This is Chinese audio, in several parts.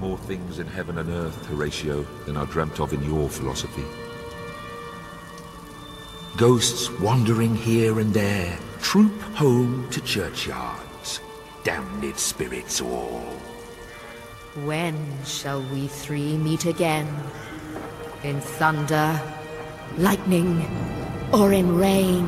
more things in heaven and earth, Horatio, than are dreamt of in your philosophy. Ghosts wandering here and there, troop home to churchyards. Damned spirits all. When shall we three meet again? In thunder, lightning, or in rain?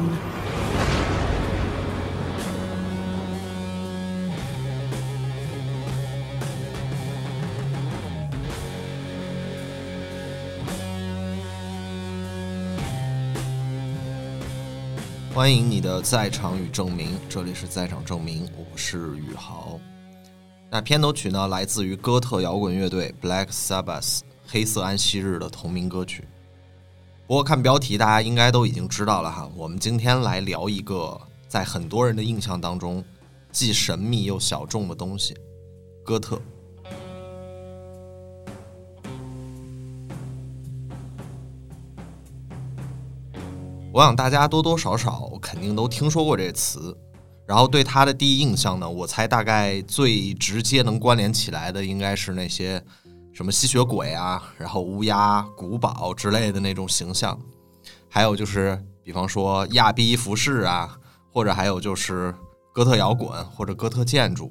欢迎你的在场与证明，这里是在场证明，我是宇豪。那片头曲呢，来自于哥特摇滚乐队 Black Sabbath 黑色安息日的同名歌曲。不过看标题，大家应该都已经知道了哈。我们今天来聊一个在很多人的印象当中既神秘又小众的东西——哥特。我想大家多多少少肯定都听说过这词，然后对他的第一印象呢，我猜大概最直接能关联起来的应该是那些什么吸血鬼啊，然后乌鸦、古堡之类的那种形象，还有就是比方说亚逼服饰啊，或者还有就是哥特摇滚或者哥特建筑。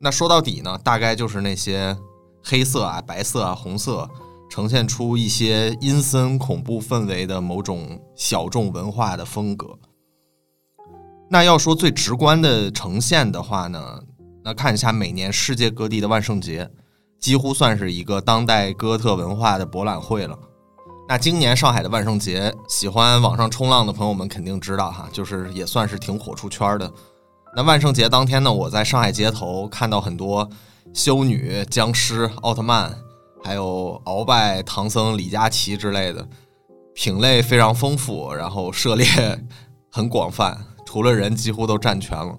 那说到底呢，大概就是那些黑色啊、白色啊、红色。呈现出一些阴森恐怖氛围的某种小众文化的风格。那要说最直观的呈现的话呢，那看一下每年世界各地的万圣节，几乎算是一个当代哥特文化的博览会了。那今年上海的万圣节，喜欢网上冲浪的朋友们肯定知道哈，就是也算是挺火出圈的。那万圣节当天呢，我在上海街头看到很多修女、僵尸、奥特曼。还有鳌拜、唐僧、李佳琦之类的，品类非常丰富，然后涉猎很广泛，除了人几乎都占全了，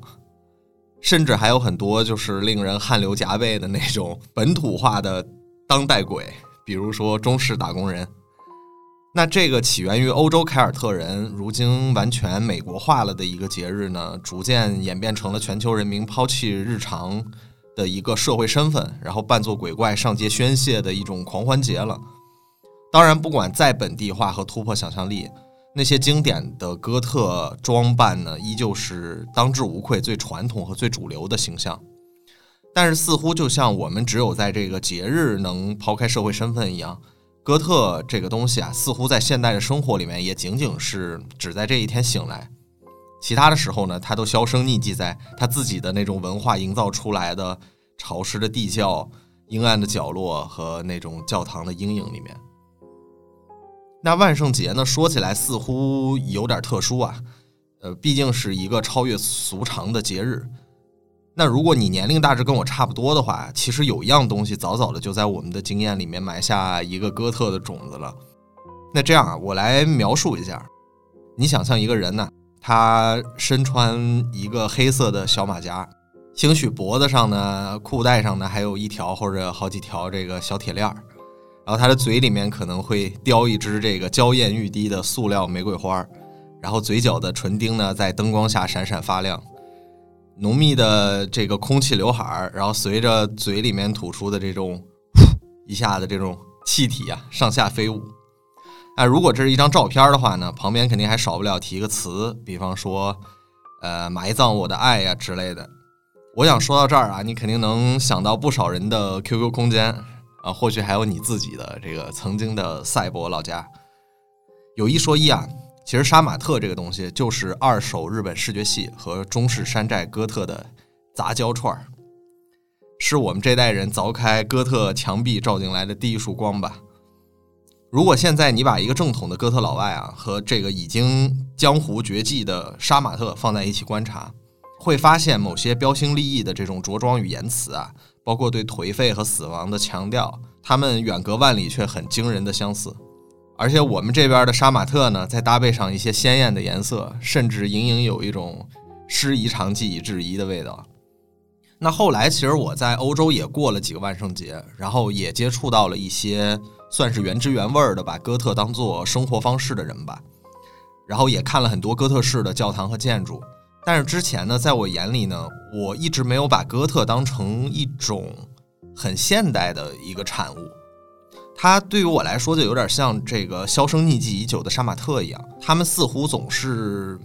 甚至还有很多就是令人汗流浃背的那种 本土化的当代鬼，比如说中式打工人。那这个起源于欧洲凯尔特人，如今完全美国化了的一个节日呢，逐渐演变成了全球人民抛弃日常。的一个社会身份，然后扮作鬼怪上街宣泄的一种狂欢节了。当然，不管再本地化和突破想象力，那些经典的哥特装扮呢，依旧是当之无愧最传统和最主流的形象。但是，似乎就像我们只有在这个节日能抛开社会身份一样，哥特这个东西啊，似乎在现代的生活里面也仅仅是只在这一天醒来。其他的时候呢，他都销声匿迹在他自己的那种文化营造出来的潮湿的地窖、阴暗的角落和那种教堂的阴影里面。那万圣节呢，说起来似乎有点特殊啊，呃，毕竟是一个超越俗常的节日。那如果你年龄大致跟我差不多的话，其实有一样东西早早的就在我们的经验里面埋下一个哥特的种子了。那这样啊，我来描述一下，你想象一个人呢？他身穿一个黑色的小马甲，兴许脖子上呢、裤带上呢还有一条或者好几条这个小铁链儿，然后他的嘴里面可能会叼一支这个娇艳欲滴的塑料玫瑰花，然后嘴角的唇钉呢在灯光下闪闪发亮，浓密的这个空气刘海儿，然后随着嘴里面吐出的这种一下的这种气体啊上下飞舞。哎，如果这是一张照片的话呢，旁边肯定还少不了提个词，比方说，呃，埋葬我的爱呀之类的。我想说到这儿啊，你肯定能想到不少人的 QQ 空间啊，或许还有你自己的这个曾经的赛博老家。有一说一啊，其实杀马特这个东西就是二手日本视觉系和中式山寨哥特的杂交串儿，是我们这代人凿开哥特墙壁照进来的第一束光吧。如果现在你把一个正统的哥特老外啊和这个已经江湖绝迹的杀马特放在一起观察，会发现某些标新立异的这种着装与言辞啊，包括对颓废和死亡的强调，他们远隔万里却很惊人的相似。而且我们这边的杀马特呢，再搭配上一些鲜艳的颜色，甚至隐隐有一种师夷长技以制夷的味道。那后来其实我在欧洲也过了几个万圣节，然后也接触到了一些。算是原汁原味的把哥特当做生活方式的人吧，然后也看了很多哥特式的教堂和建筑。但是之前呢，在我眼里呢，我一直没有把哥特当成一种很现代的一个产物。它对于我来说，就有点像这个销声匿迹已久的杀马特一样，他们似乎总是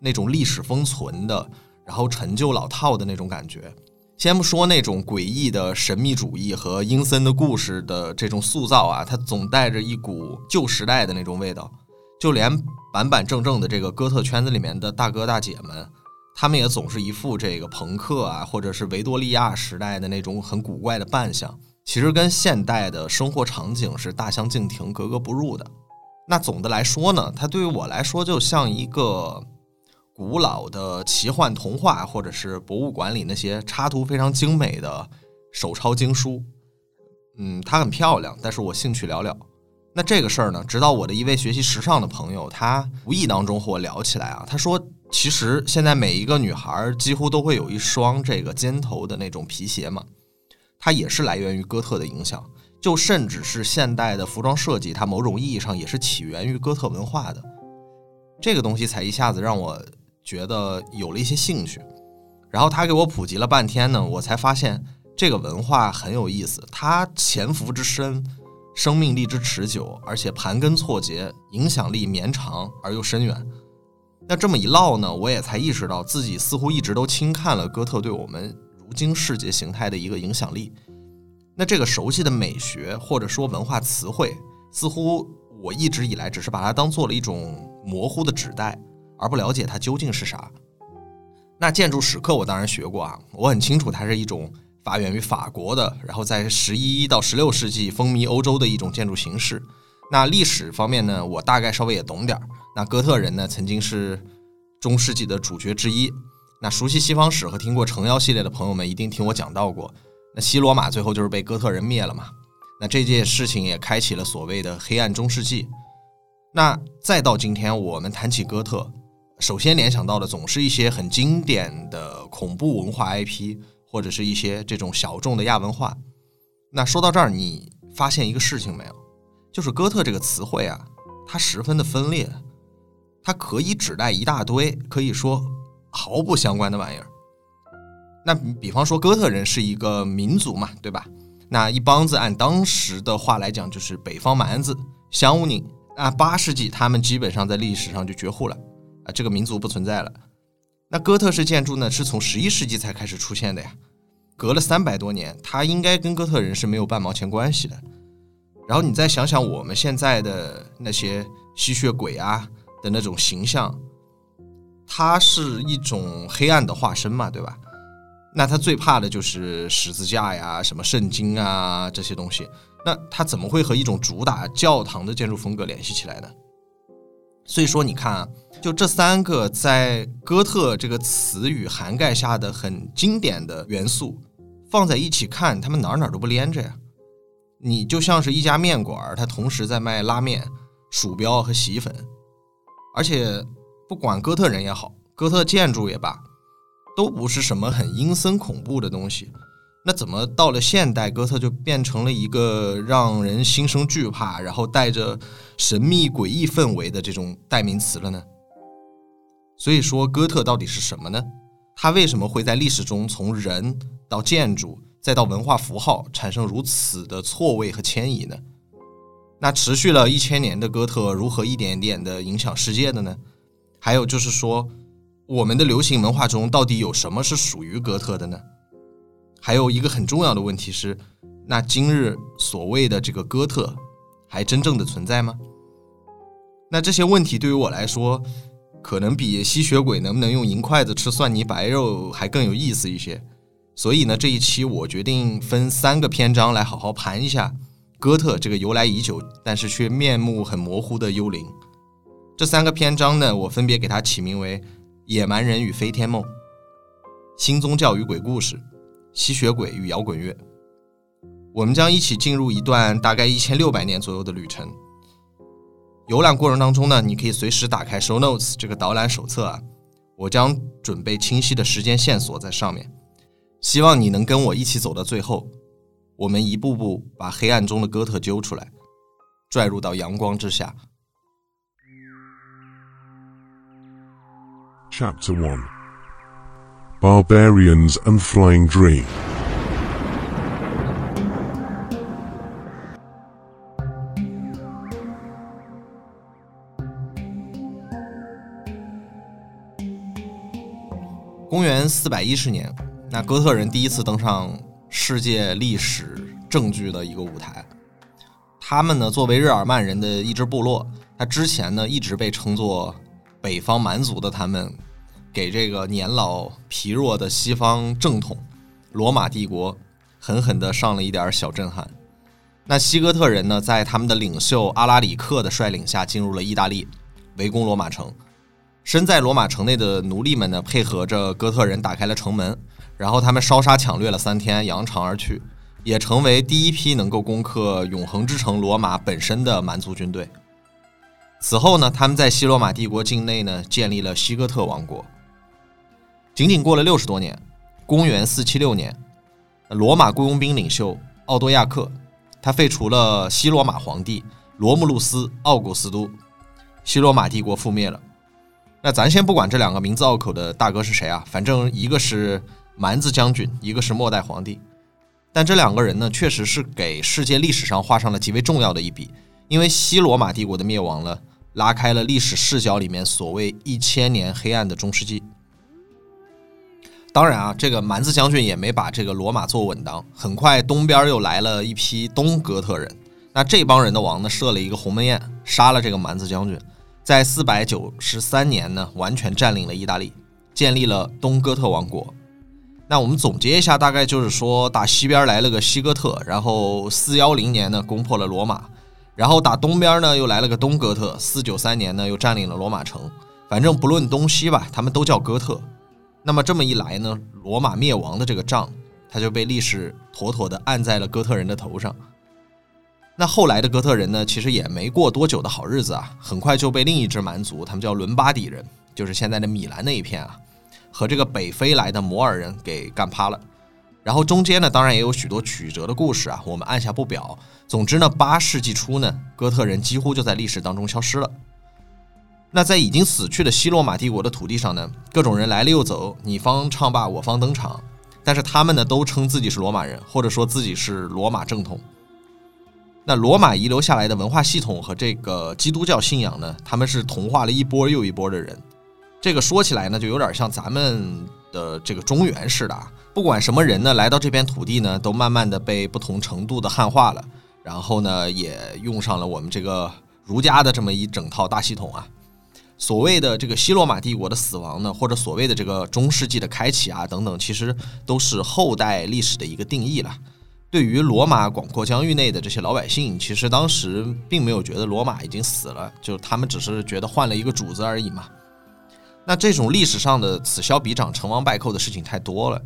那种历史封存的，然后陈旧老套的那种感觉。先不说那种诡异的神秘主义和阴森的故事的这种塑造啊，它总带着一股旧时代的那种味道。就连板板正正的这个哥特圈子里面的大哥大姐们，他们也总是一副这个朋克啊，或者是维多利亚时代的那种很古怪的扮相。其实跟现代的生活场景是大相径庭、格格不入的。那总的来说呢，它对于我来说就像一个古老的奇幻童话，或者是博物馆里那些插图非常精美的手抄经书。嗯，它很漂亮，但是我兴趣寥寥。那这个事儿呢，直到我的一位学习时尚的朋友，他无意当中和我聊起来啊，他说，其实现在每一个女孩几乎都会有一双这个尖头的那种皮鞋嘛。它也是来源于哥特的影响，就甚至是现代的服装设计，它某种意义上也是起源于哥特文化的。这个东西才一下子让我觉得有了一些兴趣。然后他给我普及了半天呢，我才发现这个文化很有意思，它潜伏之深，生命力之持久，而且盘根错节，影响力绵长而又深远。那这么一唠呢，我也才意识到自己似乎一直都轻看了哥特对我们。如今世界形态的一个影响力，那这个熟悉的美学或者说文化词汇，似乎我一直以来只是把它当做了一种模糊的指代，而不了解它究竟是啥。那建筑史课我当然学过啊，我很清楚它是一种发源于法国的，然后在十一到十六世纪风靡欧洲的一种建筑形式。那历史方面呢，我大概稍微也懂点儿。那哥特人呢，曾经是中世纪的主角之一。那熟悉西方史和听过城妖系列的朋友们一定听我讲到过，那西罗马最后就是被哥特人灭了嘛？那这件事情也开启了所谓的黑暗中世纪。那再到今天，我们谈起哥特，首先联想到的总是一些很经典的恐怖文化 IP，或者是一些这种小众的亚文化。那说到这儿，你发现一个事情没有？就是哥特这个词汇啊，它十分的分裂，它可以指代一大堆，可以说。毫不相关的玩意儿。那比方说，哥特人是一个民族嘛，对吧？那一帮子按当时的话来讲，就是北方蛮子、乡乌宁。那八世纪，他们基本上在历史上就绝户了啊，这个民族不存在了。那哥特式建筑呢，是从十一世纪才开始出现的呀，隔了三百多年，它应该跟哥特人是没有半毛钱关系的。然后你再想想我们现在的那些吸血鬼啊的那种形象。它是一种黑暗的化身嘛，对吧？那他最怕的就是十字架呀、什么圣经啊这些东西。那他怎么会和一种主打教堂的建筑风格联系起来呢？所以说，你看啊，就这三个在哥特这个词语涵盖下的很经典的元素放在一起看，他们哪哪都不连着呀。你就像是一家面馆，它同时在卖拉面、鼠标和洗衣粉，而且。不管哥特人也好，哥特建筑也罢，都不是什么很阴森恐怖的东西。那怎么到了现代，哥特就变成了一个让人心生惧怕，然后带着神秘诡异氛围的这种代名词了呢？所以说，哥特到底是什么呢？它为什么会在历史中从人到建筑再到文化符号产生如此的错位和迁移呢？那持续了一千年的哥特如何一点点的影响世界的呢？还有就是说，我们的流行文化中到底有什么是属于哥特的呢？还有一个很重要的问题是，那今日所谓的这个哥特，还真正的存在吗？那这些问题对于我来说，可能比吸血鬼能不能用银筷子吃蒜泥白肉还更有意思一些。所以呢，这一期我决定分三个篇章来好好盘一下哥特这个由来已久，但是却面目很模糊的幽灵。这三个篇章呢，我分别给它起名为《野蛮人与飞天梦》《新宗教与鬼故事》《吸血鬼与摇滚乐》。我们将一起进入一段大概一千六百年左右的旅程。游览过程当中呢，你可以随时打开 Show Notes 这个导览手册啊，我将准备清晰的时间线索在上面。希望你能跟我一起走到最后，我们一步步把黑暗中的哥特揪出来，拽入到阳光之下。Chapter One: Barbarians and Flying Dreams 公元四百一十年，那哥特人第一次登上世界历史证据的一个舞台。他们呢，作为日耳曼人的一支部落，他之前呢一直被称作北方蛮族的他们，给这个年老疲弱的西方正统罗马帝国狠狠的上了一点小震撼。那西哥特人呢，在他们的领袖阿拉里克的率领下，进入了意大利，围攻罗马城。身在罗马城内的奴隶们呢，配合着哥特人打开了城门，然后他们烧杀抢掠了三天，扬长而去，也成为第一批能够攻克永恒之城罗马本身的蛮族军队。此后呢，他们在西罗马帝国境内呢，建立了西哥特王国。仅仅过了六十多年，公元四七六年，罗马雇佣兵领袖奥多亚克，他废除了西罗马皇帝罗慕路斯·奥古斯都，西罗马帝国覆灭了。那咱先不管这两个名字拗口的大哥是谁啊，反正一个是蛮子将军，一个是末代皇帝。但这两个人呢，确实是给世界历史上画上了极为重要的一笔，因为西罗马帝国的灭亡了，拉开了历史视角里面所谓一千年黑暗的中世纪。当然啊，这个蛮子将军也没把这个罗马做稳当，很快东边又来了一批东哥特人，那这帮人的王呢，设了一个鸿门宴，杀了这个蛮子将军。在四百九十三年呢，完全占领了意大利，建立了东哥特王国。那我们总结一下，大概就是说，打西边来了个西哥特，然后四幺零年呢攻破了罗马，然后打东边呢又来了个东哥特，四九三年呢又占领了罗马城。反正不论东西吧，他们都叫哥特。那么这么一来呢，罗马灭亡的这个账，他就被历史妥妥的按在了哥特人的头上。那后来的哥特人呢，其实也没过多久的好日子啊，很快就被另一支蛮族，他们叫伦巴底人，就是现在的米兰那一片啊，和这个北非来的摩尔人给干趴了。然后中间呢，当然也有许多曲折的故事啊，我们按下不表。总之呢，八世纪初呢，哥特人几乎就在历史当中消失了。那在已经死去的西罗马帝国的土地上呢，各种人来了又走，你方唱罢我方登场，但是他们呢，都称自己是罗马人，或者说自己是罗马正统。那罗马遗留下来的文化系统和这个基督教信仰呢，他们是同化了一波又一波的人。这个说起来呢，就有点像咱们的这个中原似的啊，不管什么人呢，来到这片土地呢，都慢慢的被不同程度的汉化了，然后呢，也用上了我们这个儒家的这么一整套大系统啊。所谓的这个西罗马帝国的死亡呢，或者所谓的这个中世纪的开启啊，等等，其实都是后代历史的一个定义了。对于罗马广阔疆域内的这些老百姓，其实当时并没有觉得罗马已经死了，就他们只是觉得换了一个主子而已嘛。那这种历史上的此消彼长、成王败寇的事情太多了，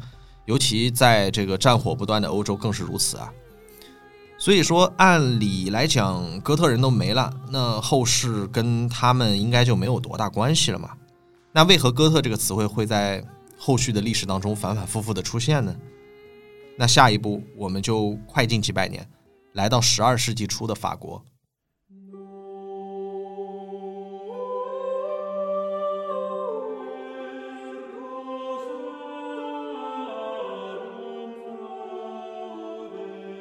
尤其在这个战火不断的欧洲更是如此啊。所以说，按理来讲，哥特人都没了，那后世跟他们应该就没有多大关系了嘛。那为何哥特这个词汇会在后续的历史当中反反复复的出现呢？那下一步，我们就快进几百年，来到十二世纪初的法国。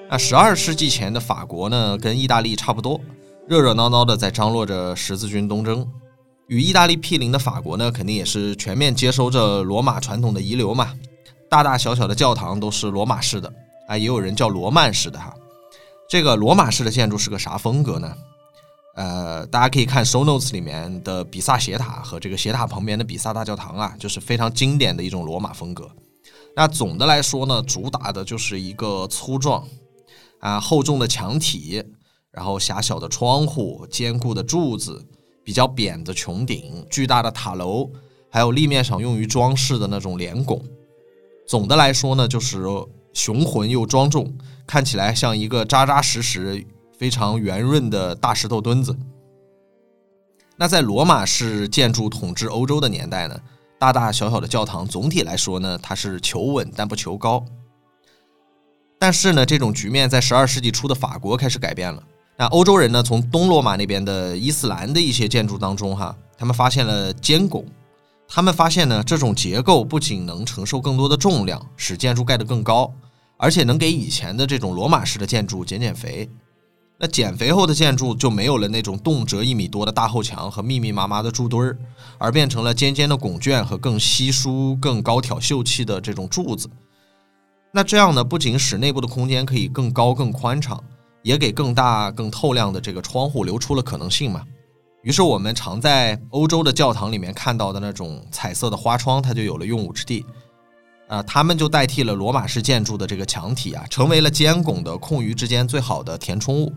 那十二世纪前的法国呢，跟意大利差不多，热热闹闹的在张罗着十字军东征。与意大利毗邻的法国呢，肯定也是全面接收着罗马传统的遗留嘛。大大小小的教堂都是罗马式的啊，也有人叫罗曼式的哈。这个罗马式的建筑是个啥风格呢？呃，大家可以看 show notes 里面的比萨斜塔和这个斜塔旁边的比萨大教堂啊，就是非常经典的一种罗马风格。那总的来说呢，主打的就是一个粗壮啊厚重的墙体，然后狭小的窗户、坚固的柱子、比较扁的穹顶、巨大的塔楼，还有立面上用于装饰的那种连拱。总的来说呢，就是雄浑又庄重，看起来像一个扎扎实实、非常圆润的大石头墩子。那在罗马式建筑统治欧洲的年代呢，大大小小的教堂总体来说呢，它是求稳但不求高。但是呢，这种局面在十二世纪初的法国开始改变了。那欧洲人呢，从东罗马那边的伊斯兰的一些建筑当中，哈，他们发现了尖拱。他们发现呢，这种结构不仅能承受更多的重量，使建筑盖得更高，而且能给以前的这种罗马式的建筑减减肥。那减肥后的建筑就没有了那种动辄一米多的大后墙和密密麻麻的柱墩儿，而变成了尖尖的拱券和更稀疏、更高挑秀气的这种柱子。那这样呢，不仅使内部的空间可以更高更宽敞，也给更大更透亮的这个窗户留出了可能性嘛。于是我们常在欧洲的教堂里面看到的那种彩色的花窗，它就有了用武之地。啊，它们就代替了罗马式建筑的这个墙体啊，成为了尖拱的空余之间最好的填充物。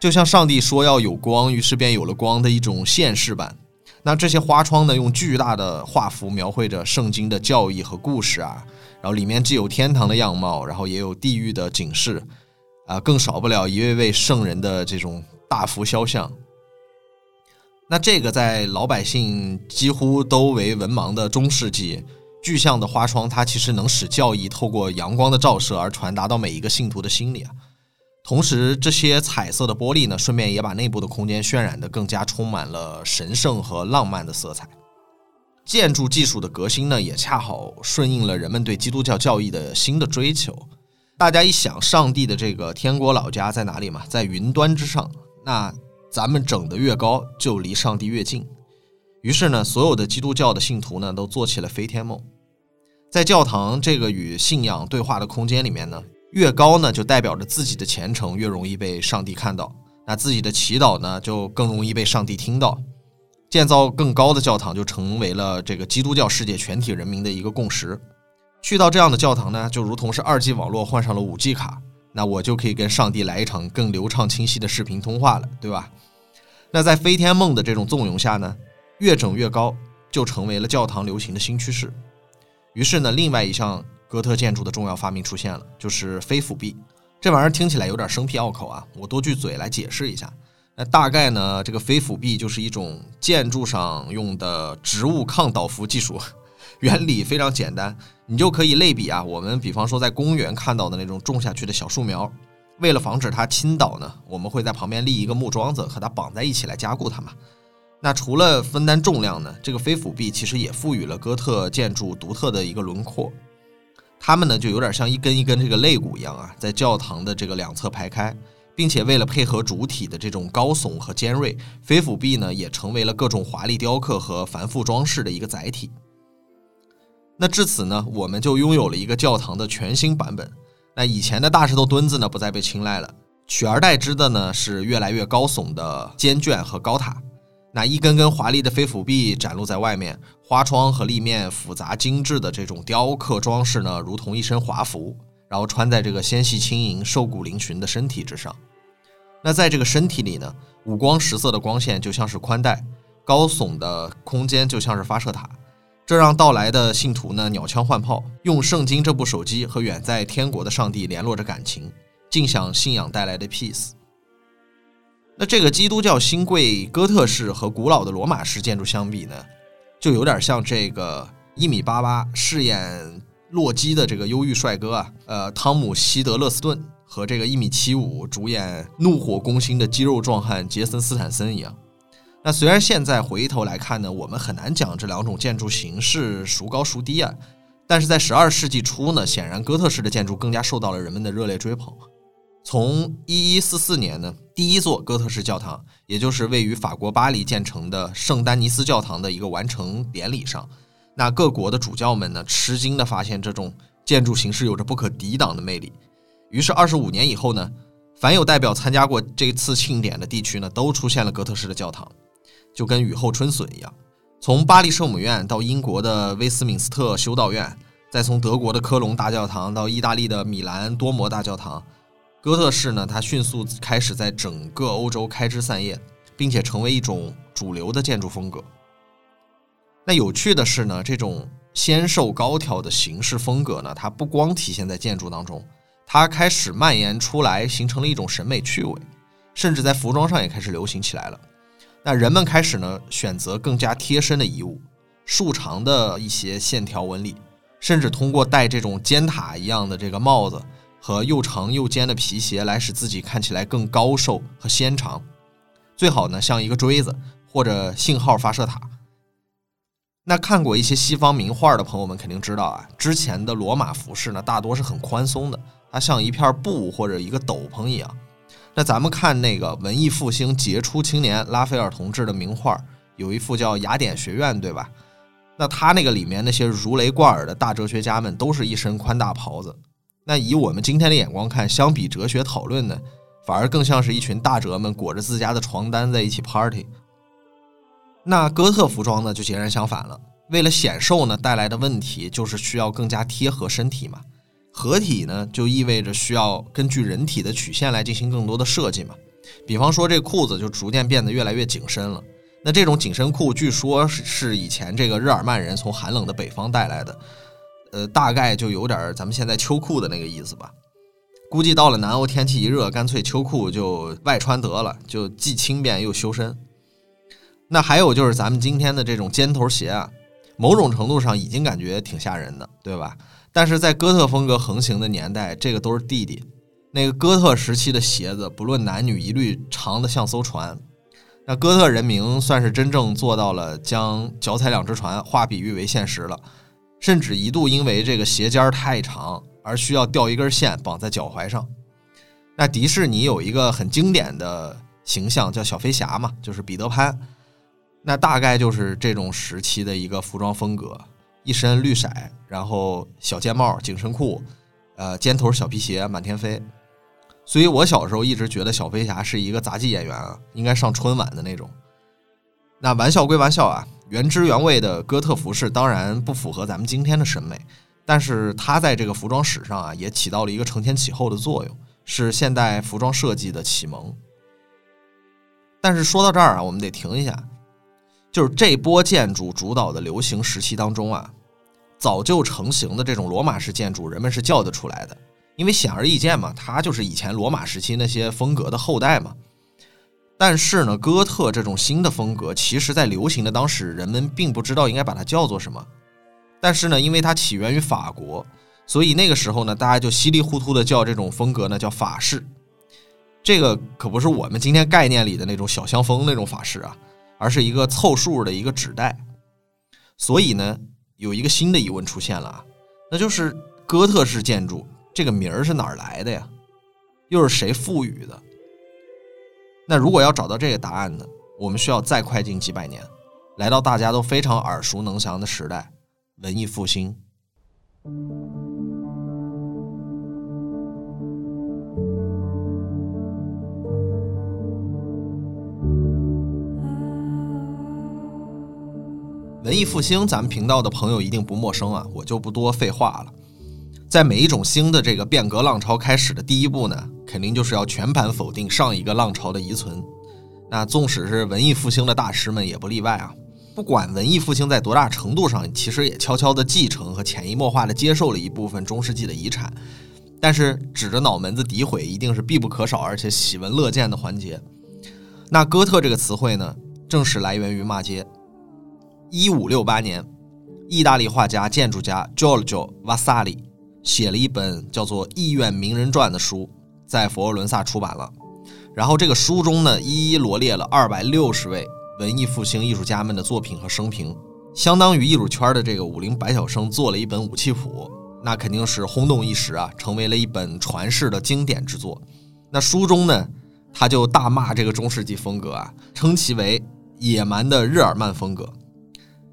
就像上帝说要有光，于是便有了光的一种现世版。那这些花窗呢，用巨大的画幅描绘着圣经的教义和故事啊，然后里面既有天堂的样貌，然后也有地狱的警示，啊，更少不了一位位圣人的这种大幅肖像。那这个在老百姓几乎都为文盲的中世纪，具象的花窗，它其实能使教义透过阳光的照射而传达到每一个信徒的心里啊。同时，这些彩色的玻璃呢，顺便也把内部的空间渲染得更加充满了神圣和浪漫的色彩。建筑技术的革新呢，也恰好顺应了人们对基督教教义的新的追求。大家一想，上帝的这个天国老家在哪里嘛？在云端之上。那咱们整得越高，就离上帝越近。于是呢，所有的基督教的信徒呢，都做起了飞天梦。在教堂这个与信仰对话的空间里面呢，越高呢，就代表着自己的虔诚越容易被上帝看到，那自己的祈祷呢，就更容易被上帝听到。建造更高的教堂，就成为了这个基督教世界全体人民的一个共识。去到这样的教堂呢，就如同是二 G 网络换上了五 G 卡。那我就可以跟上帝来一场更流畅清晰的视频通话了，对吧？那在飞天梦的这种纵容下呢，越整越高就成为了教堂流行的新趋势。于是呢，另外一项哥特建筑的重要发明出现了，就是飞斧壁。这玩意儿听起来有点生僻拗口啊，我多句嘴来解释一下。那大概呢，这个飞斧壁就是一种建筑上用的植物抗倒伏技术。原理非常简单，你就可以类比啊，我们比方说在公园看到的那种种下去的小树苗，为了防止它倾倒呢，我们会在旁边立一个木桩子和它绑在一起来加固它嘛。那除了分担重量呢，这个飞斧壁其实也赋予了哥特建筑独特的一个轮廓，它们呢就有点像一根一根这个肋骨一样啊，在教堂的这个两侧排开，并且为了配合主体的这种高耸和尖锐，飞斧壁呢也成为了各种华丽雕刻和繁复装饰的一个载体。那至此呢，我们就拥有了一个教堂的全新版本。那以前的大石头墩子呢，不再被青睐了，取而代之的呢是越来越高耸的尖卷和高塔。那一根根华丽的飞斧壁展露在外面，花窗和立面复杂精致的这种雕刻装饰呢，如同一身华服，然后穿在这个纤细轻盈、瘦骨嶙峋的身体之上。那在这个身体里呢，五光十色的光线就像是宽带，高耸的空间就像是发射塔。这让到来的信徒呢鸟枪换炮，用圣经这部手机和远在天国的上帝联络着感情，尽享信仰带来的 peace。那这个基督教新贵哥特式和古老的罗马式建筑相比呢，就有点像这个一米八八饰演洛基的这个忧郁帅哥啊，呃，汤姆希德勒斯顿和这个一米七五主演怒火攻心的肌肉壮汉杰森斯坦森一样。那虽然现在回头来看呢，我们很难讲这两种建筑形式孰高孰低啊，但是在十二世纪初呢，显然哥特式的建筑更加受到了人们的热烈追捧。从一一四四年呢，第一座哥特式教堂，也就是位于法国巴黎建成的圣丹尼斯教堂的一个完成典礼上，那各国的主教们呢，吃惊地发现这种建筑形式有着不可抵挡的魅力。于是二十五年以后呢，凡有代表参加过这次庆典的地区呢，都出现了哥特式的教堂。就跟雨后春笋一样，从巴黎圣母院到英国的威斯敏斯特修道院，再从德国的科隆大教堂到意大利的米兰多摩大教堂，哥特式呢，它迅速开始在整个欧洲开枝散叶，并且成为一种主流的建筑风格。那有趣的是呢，这种纤瘦高挑的形式风格呢，它不光体现在建筑当中，它开始蔓延出来，形成了一种审美趣味，甚至在服装上也开始流行起来了。那人们开始呢，选择更加贴身的衣物，竖长的一些线条纹理，甚至通过戴这种尖塔一样的这个帽子和又长又尖的皮鞋来使自己看起来更高瘦和纤长，最好呢像一个锥子或者信号发射塔。那看过一些西方名画的朋友们肯定知道啊，之前的罗马服饰呢大多是很宽松的，它像一片布或者一个斗篷一样。那咱们看那个文艺复兴杰出青年拉斐尔同志的名画，有一幅叫《雅典学院》，对吧？那他那个里面那些如雷贯耳的大哲学家们，都是一身宽大袍子。那以我们今天的眼光看，相比哲学讨论呢，反而更像是一群大哲们裹着自家的床单在一起 party。那哥特服装呢，就截然相反了。为了显瘦呢，带来的问题就是需要更加贴合身体嘛。合体呢，就意味着需要根据人体的曲线来进行更多的设计嘛。比方说，这裤子就逐渐变得越来越紧身了。那这种紧身裤，据说是是以前这个日耳曼人从寒冷的北方带来的。呃，大概就有点咱们现在秋裤的那个意思吧。估计到了南欧天气一热，干脆秋裤就外穿得了，就既轻便又修身。那还有就是咱们今天的这种尖头鞋啊，某种程度上已经感觉挺吓人的，对吧？但是在哥特风格横行的年代，这个都是弟弟。那个哥特时期的鞋子，不论男女，一律长的像艘船。那哥特人民算是真正做到了将脚踩两只船化比喻为现实了。甚至一度因为这个鞋尖太长而需要吊一根线绑在脚踝上。那迪士尼有一个很经典的形象叫小飞侠嘛，就是彼得潘。那大概就是这种时期的一个服装风格，一身绿色，然后小尖帽、紧身裤，呃，尖头小皮鞋满天飞。所以我小时候一直觉得小飞侠是一个杂技演员啊，应该上春晚的那种。那玩笑归玩笑啊。原汁原味的哥特服饰当然不符合咱们今天的审美，但是它在这个服装史上啊也起到了一个承前启后的作用，是现代服装设计的启蒙。但是说到这儿啊，我们得停一下，就是这波建筑主导的流行时期当中啊，早就成型的这种罗马式建筑，人们是叫得出来的，因为显而易见嘛，它就是以前罗马时期那些风格的后代嘛。但是呢，哥特这种新的风格，其实在流行的当时，人们并不知道应该把它叫做什么。但是呢，因为它起源于法国，所以那个时候呢，大家就稀里糊涂的叫这种风格呢叫法式。这个可不是我们今天概念里的那种小香风那种法式啊，而是一个凑数的一个纸袋。所以呢，有一个新的疑问出现了啊，那就是哥特式建筑这个名儿是哪儿来的呀？又是谁赋予的？那如果要找到这个答案呢？我们需要再快进几百年，来到大家都非常耳熟能详的时代——文艺复兴。文艺复兴，咱们频道的朋友一定不陌生啊，我就不多废话了。在每一种新的这个变革浪潮开始的第一步呢，肯定就是要全盘否定上一个浪潮的遗存。那纵使是文艺复兴的大师们也不例外啊。不管文艺复兴在多大程度上，其实也悄悄地继承和潜移默化地接受了一部分中世纪的遗产。但是指着脑门子诋毁，一定是必不可少而且喜闻乐见的环节。那哥特这个词汇呢，正是来源于骂街。一五六八年，意大利画家、建筑家 Giorgio Vasari。写了一本叫做《意愿名人传》的书，在佛罗伦萨出版了。然后这个书中呢，一一罗列了二百六十位文艺复兴艺术家们的作品和生平，相当于艺术圈的这个武林百晓生做了一本武器谱，那肯定是轰动一时啊，成为了一本传世的经典之作。那书中呢，他就大骂这个中世纪风格啊，称其为野蛮的日耳曼风格。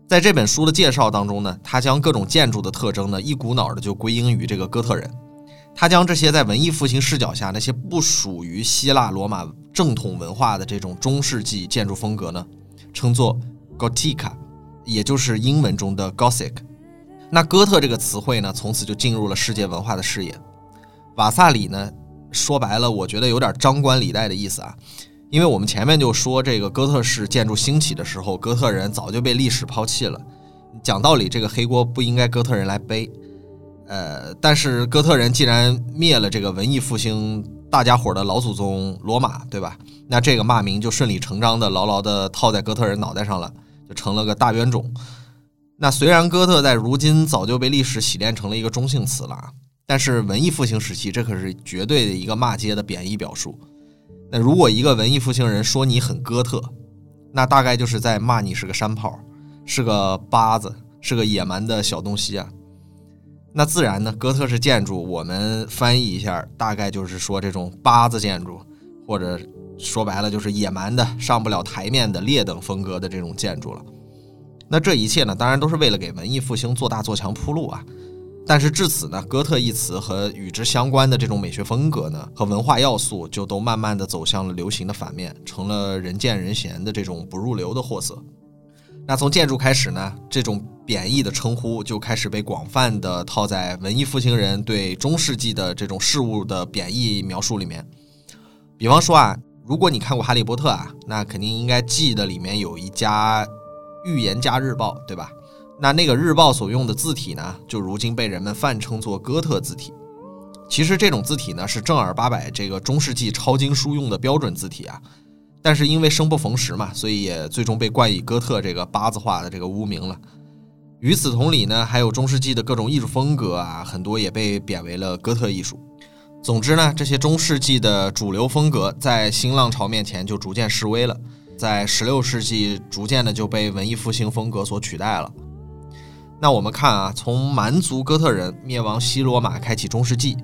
在这本书的介绍当中呢，他将各种建筑的特征呢，一股脑的就归因于这个哥特人。他将这些在文艺复兴视角下那些不属于希腊罗马正统文化的这种中世纪建筑风格呢，称作 Gotica，也就是英文中的 Gothic。那哥特这个词汇呢，从此就进入了世界文化的视野。瓦萨里呢，说白了，我觉得有点张冠李戴的意思啊。因为我们前面就说，这个哥特式建筑兴起的时候，哥特人早就被历史抛弃了。讲道理，这个黑锅不应该哥特人来背。呃，但是哥特人既然灭了这个文艺复兴大家伙的老祖宗罗马，对吧？那这个骂名就顺理成章的牢牢的套在哥特人脑袋上了，就成了个大冤种。那虽然哥特在如今早就被历史洗练成了一个中性词了啊，但是文艺复兴时期，这可是绝对的一个骂街的贬义表述。那如果一个文艺复兴人说你很哥特，那大概就是在骂你是个山炮，是个巴子，是个野蛮的小东西啊。那自然呢，哥特式建筑我们翻译一下，大概就是说这种巴子建筑，或者说白了就是野蛮的、上不了台面的劣等风格的这种建筑了。那这一切呢，当然都是为了给文艺复兴做大做强铺路啊。但是至此呢，哥特一词和与之相关的这种美学风格呢，和文化要素就都慢慢的走向了流行的反面，成了人见人嫌的这种不入流的货色。那从建筑开始呢，这种贬义的称呼就开始被广泛的套在文艺复兴人对中世纪的这种事物的贬义描述里面。比方说啊，如果你看过《哈利波特》啊，那肯定应该记得里面有一家预言家日报，对吧？那那个日报所用的字体呢，就如今被人们泛称作哥特字体。其实这种字体呢，是正儿八百这个中世纪抄经书用的标准字体啊。但是因为生不逢时嘛，所以也最终被冠以哥特这个八字化的这个污名了。与此同理呢，还有中世纪的各种艺术风格啊，很多也被贬为了哥特艺术。总之呢，这些中世纪的主流风格在新浪潮面前就逐渐式微了，在16世纪逐渐的就被文艺复兴风格所取代了。那我们看啊，从蛮族哥特人灭亡西罗马，开启中世纪，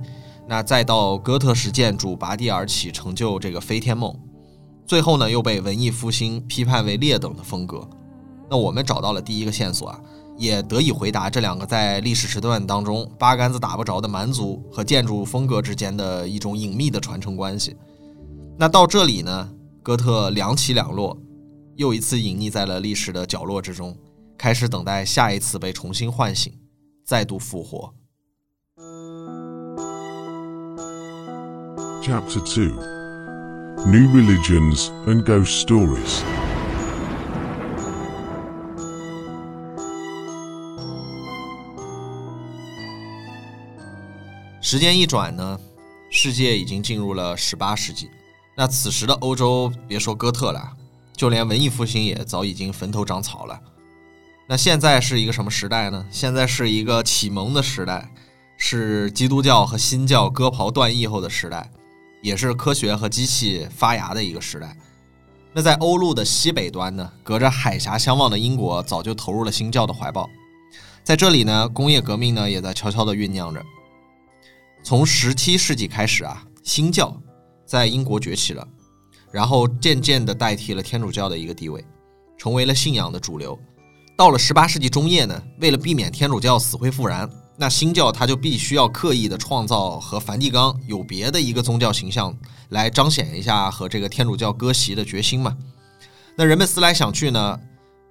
那再到哥特式建筑拔地而起，成就这个飞天梦，最后呢又被文艺复兴批判为劣等的风格。那我们找到了第一个线索啊，也得以回答这两个在历史时段当中八竿子打不着的蛮族和建筑风格之间的一种隐秘的传承关系。那到这里呢，哥特两起两落，又一次隐匿在了历史的角落之中。开始等待下一次被重新唤醒，再度复活。Chapter Two: New Religions and Ghost Stories. 时间一转呢，世界已经进入了十八世纪。那此时的欧洲，别说哥特了，就连文艺复兴也早已经坟头长草了。那现在是一个什么时代呢？现在是一个启蒙的时代，是基督教和新教割袍断义后的时代，也是科学和机器发芽的一个时代。那在欧陆的西北端呢，隔着海峡相望的英国早就投入了新教的怀抱。在这里呢，工业革命呢也在悄悄地酝酿着。从十七世纪开始啊，新教在英国崛起了，然后渐渐地代替了天主教的一个地位，成为了信仰的主流。到了十八世纪中叶呢，为了避免天主教死灰复燃，那新教它就必须要刻意的创造和梵蒂冈有别的一个宗教形象，来彰显一下和这个天主教割席的决心嘛。那人们思来想去呢，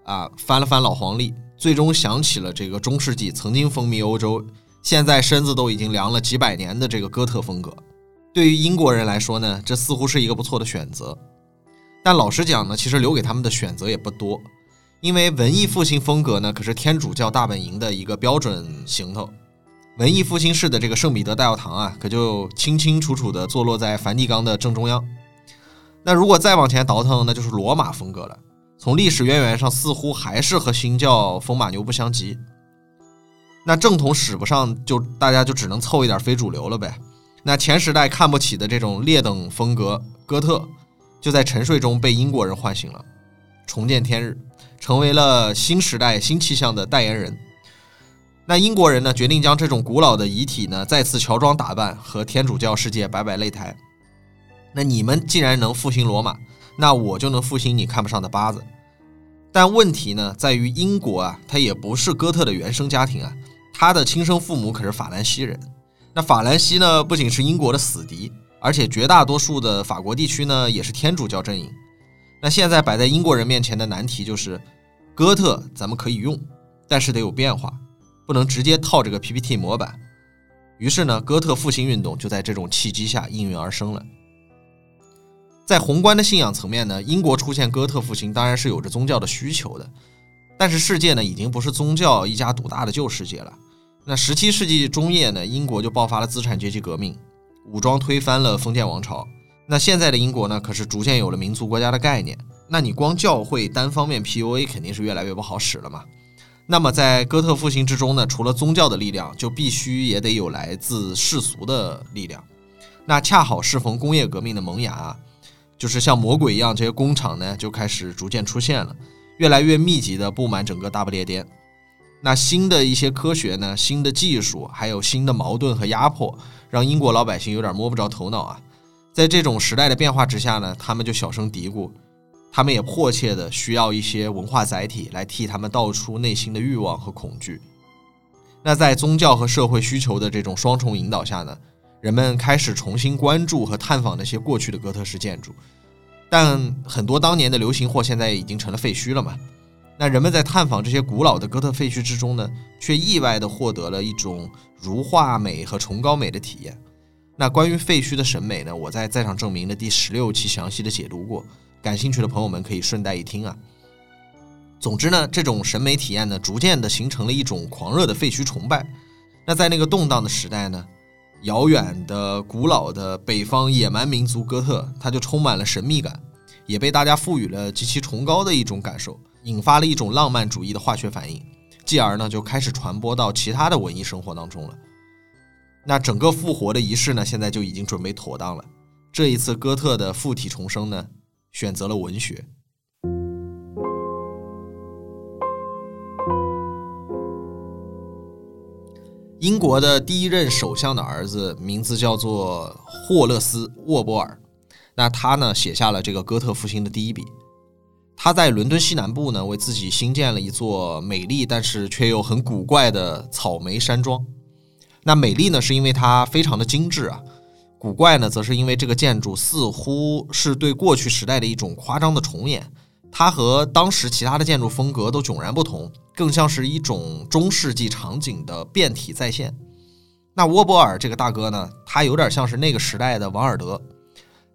啊，翻了翻老黄历，最终想起了这个中世纪曾经风靡欧洲，现在身子都已经凉了几百年的这个哥特风格。对于英国人来说呢，这似乎是一个不错的选择。但老实讲呢，其实留给他们的选择也不多。因为文艺复兴风格呢，可是天主教大本营的一个标准行头。文艺复兴式的这个圣彼得大教堂啊，可就清清楚楚地坐落在梵蒂冈的正中央。那如果再往前倒腾，那就是罗马风格了。从历史渊源上，似乎还是和新教风马牛不相及。那正统使不上，就大家就只能凑一点非主流了呗。那前时代看不起的这种劣等风格，哥特，就在沉睡中被英国人唤醒了，重见天日。成为了新时代新气象的代言人。那英国人呢，决定将这种古老的遗体呢再次乔装打扮，和天主教世界摆摆擂台。那你们既然能复兴罗马，那我就能复兴你看不上的八字。但问题呢，在于英国啊，它也不是哥特的原生家庭啊，他的亲生父母可是法兰西人。那法兰西呢，不仅是英国的死敌，而且绝大多数的法国地区呢，也是天主教阵营。那现在摆在英国人面前的难题就是，哥特咱们可以用，但是得有变化，不能直接套这个 PPT 模板。于是呢，哥特复兴运动就在这种契机下应运而生了。在宏观的信仰层面呢，英国出现哥特复兴当然是有着宗教的需求的，但是世界呢已经不是宗教一家独大的旧世界了。那十七世纪中叶呢，英国就爆发了资产阶级革命，武装推翻了封建王朝。那现在的英国呢，可是逐渐有了民族国家的概念。那你光教会单方面 PUA 肯定是越来越不好使了嘛。那么在哥特复兴之中呢，除了宗教的力量，就必须也得有来自世俗的力量。那恰好适逢工业革命的萌芽，就是像魔鬼一样，这些工厂呢就开始逐渐出现了，越来越密集的布满整个大不列颠。那新的一些科学呢，新的技术，还有新的矛盾和压迫，让英国老百姓有点摸不着头脑啊。在这种时代的变化之下呢，他们就小声嘀咕，他们也迫切的需要一些文化载体来替他们道出内心的欲望和恐惧。那在宗教和社会需求的这种双重引导下呢，人们开始重新关注和探访那些过去的哥特式建筑，但很多当年的流行货现在已经成了废墟了嘛。那人们在探访这些古老的哥特废墟之中呢，却意外地获得了一种如画美和崇高美的体验。那关于废墟的审美呢，我在在场证明的第十六期详细的解读过，感兴趣的朋友们可以顺带一听啊。总之呢，这种审美体验呢，逐渐的形成了一种狂热的废墟崇拜。那在那个动荡的时代呢，遥远的、古老的北方野蛮民族哥特，它就充满了神秘感，也被大家赋予了极其崇高的一种感受，引发了一种浪漫主义的化学反应，继而呢，就开始传播到其他的文艺生活当中了。那整个复活的仪式呢，现在就已经准备妥当了。这一次哥特的附体重生呢，选择了文学。英国的第一任首相的儿子名字叫做霍勒斯·沃波尔，那他呢写下了这个哥特复兴的第一笔。他在伦敦西南部呢为自己新建了一座美丽但是却又很古怪的草莓山庄。那美丽呢，是因为它非常的精致啊；古怪呢，则是因为这个建筑似乎是对过去时代的一种夸张的重演。它和当时其他的建筑风格都迥然不同，更像是一种中世纪场景的变体再现。那沃波尔这个大哥呢，他有点像是那个时代的王尔德。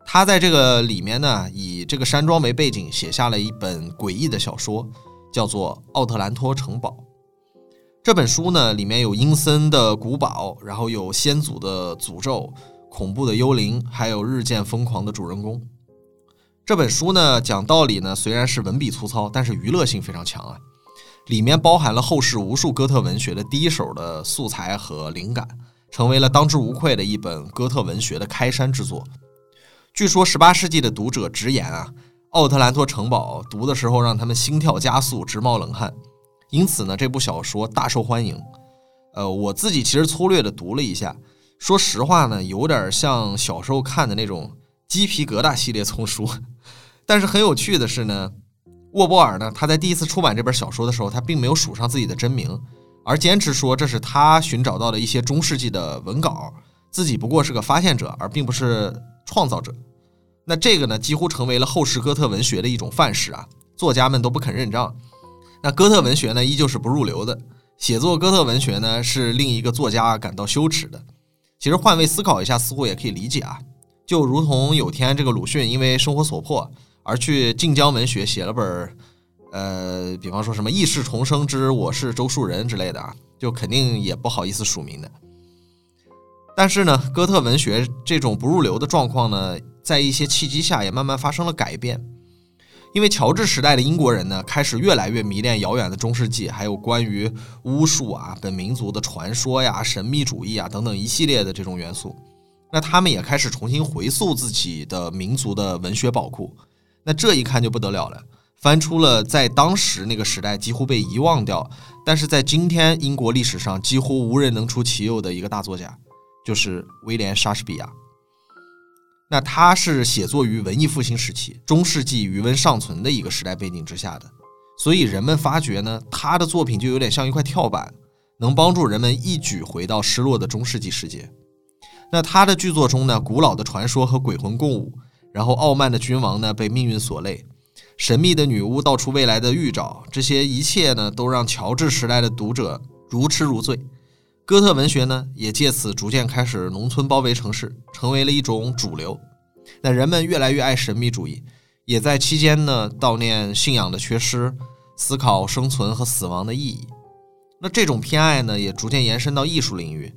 他在这个里面呢，以这个山庄为背景，写下了一本诡异的小说，叫做《奥特兰托城堡》。这本书呢，里面有阴森的古堡，然后有先祖的诅咒、恐怖的幽灵，还有日渐疯狂的主人公。这本书呢，讲道理呢，虽然是文笔粗糙，但是娱乐性非常强啊。里面包含了后世无数哥特文学的第一手的素材和灵感，成为了当之无愧的一本哥特文学的开山之作。据说十八世纪的读者直言啊，《奥特兰托城堡》读的时候让他们心跳加速，直冒冷汗。因此呢，这部小说大受欢迎。呃，我自己其实粗略的读了一下，说实话呢，有点像小时候看的那种鸡皮疙瘩系列丛书。但是很有趣的是呢，沃波尔呢，他在第一次出版这本小说的时候，他并没有署上自己的真名，而坚持说这是他寻找到的一些中世纪的文稿，自己不过是个发现者，而并不是创造者。那这个呢，几乎成为了后世哥特文学的一种范式啊，作家们都不肯认账。那哥特文学呢，依旧是不入流的。写作哥特文学呢，是令一个作家感到羞耻的。其实换位思考一下，似乎也可以理解啊。就如同有天这个鲁迅因为生活所迫而去晋江文学写了本呃，比方说什么《异世重生之我是周树人》之类的啊，就肯定也不好意思署名的。但是呢，哥特文学这种不入流的状况呢，在一些契机下也慢慢发生了改变。因为乔治时代的英国人呢，开始越来越迷恋遥远的中世纪，还有关于巫术啊、本民族的传说呀、神秘主义啊等等一系列的这种元素。那他们也开始重新回溯自己的民族的文学宝库。那这一看就不得了了，翻出了在当时那个时代几乎被遗忘掉，但是在今天英国历史上几乎无人能出其右的一个大作家，就是威廉·莎士比亚。那他是写作于文艺复兴时期，中世纪余温尚存的一个时代背景之下的，所以人们发觉呢，他的作品就有点像一块跳板，能帮助人们一举回到失落的中世纪世界。那他的剧作中呢，古老的传说和鬼魂共舞，然后傲慢的君王呢被命运所累，神秘的女巫道出未来的预兆，这些一切呢，都让乔治时代的读者如痴如醉。哥特文学呢，也借此逐渐开始农村包围城市，成为了一种主流。那人们越来越爱神秘主义，也在期间呢悼念信仰的缺失，思考生存和死亡的意义。那这种偏爱呢，也逐渐延伸到艺术领域。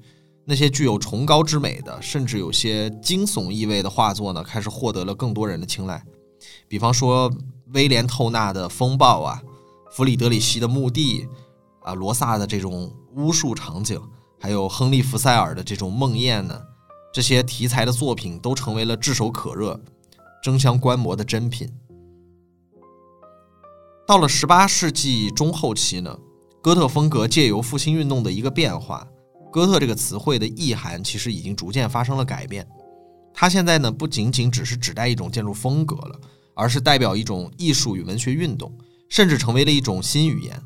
那些具有崇高之美的，甚至有些惊悚意味的画作呢，开始获得了更多人的青睐。比方说威廉·透纳的《风暴》啊，弗里德里希的《墓地》啊，罗萨的这种巫术场景。还有亨利·福塞尔的这种梦魇呢，这些题材的作品都成为了炙手可热、争相观摩的珍品。到了十八世纪中后期呢，哥特风格借由复兴运动的一个变化，哥特这个词汇的意涵其实已经逐渐发生了改变。它现在呢不仅仅只是指代一种建筑风格了，而是代表一种艺术与文学运动，甚至成为了一种新语言。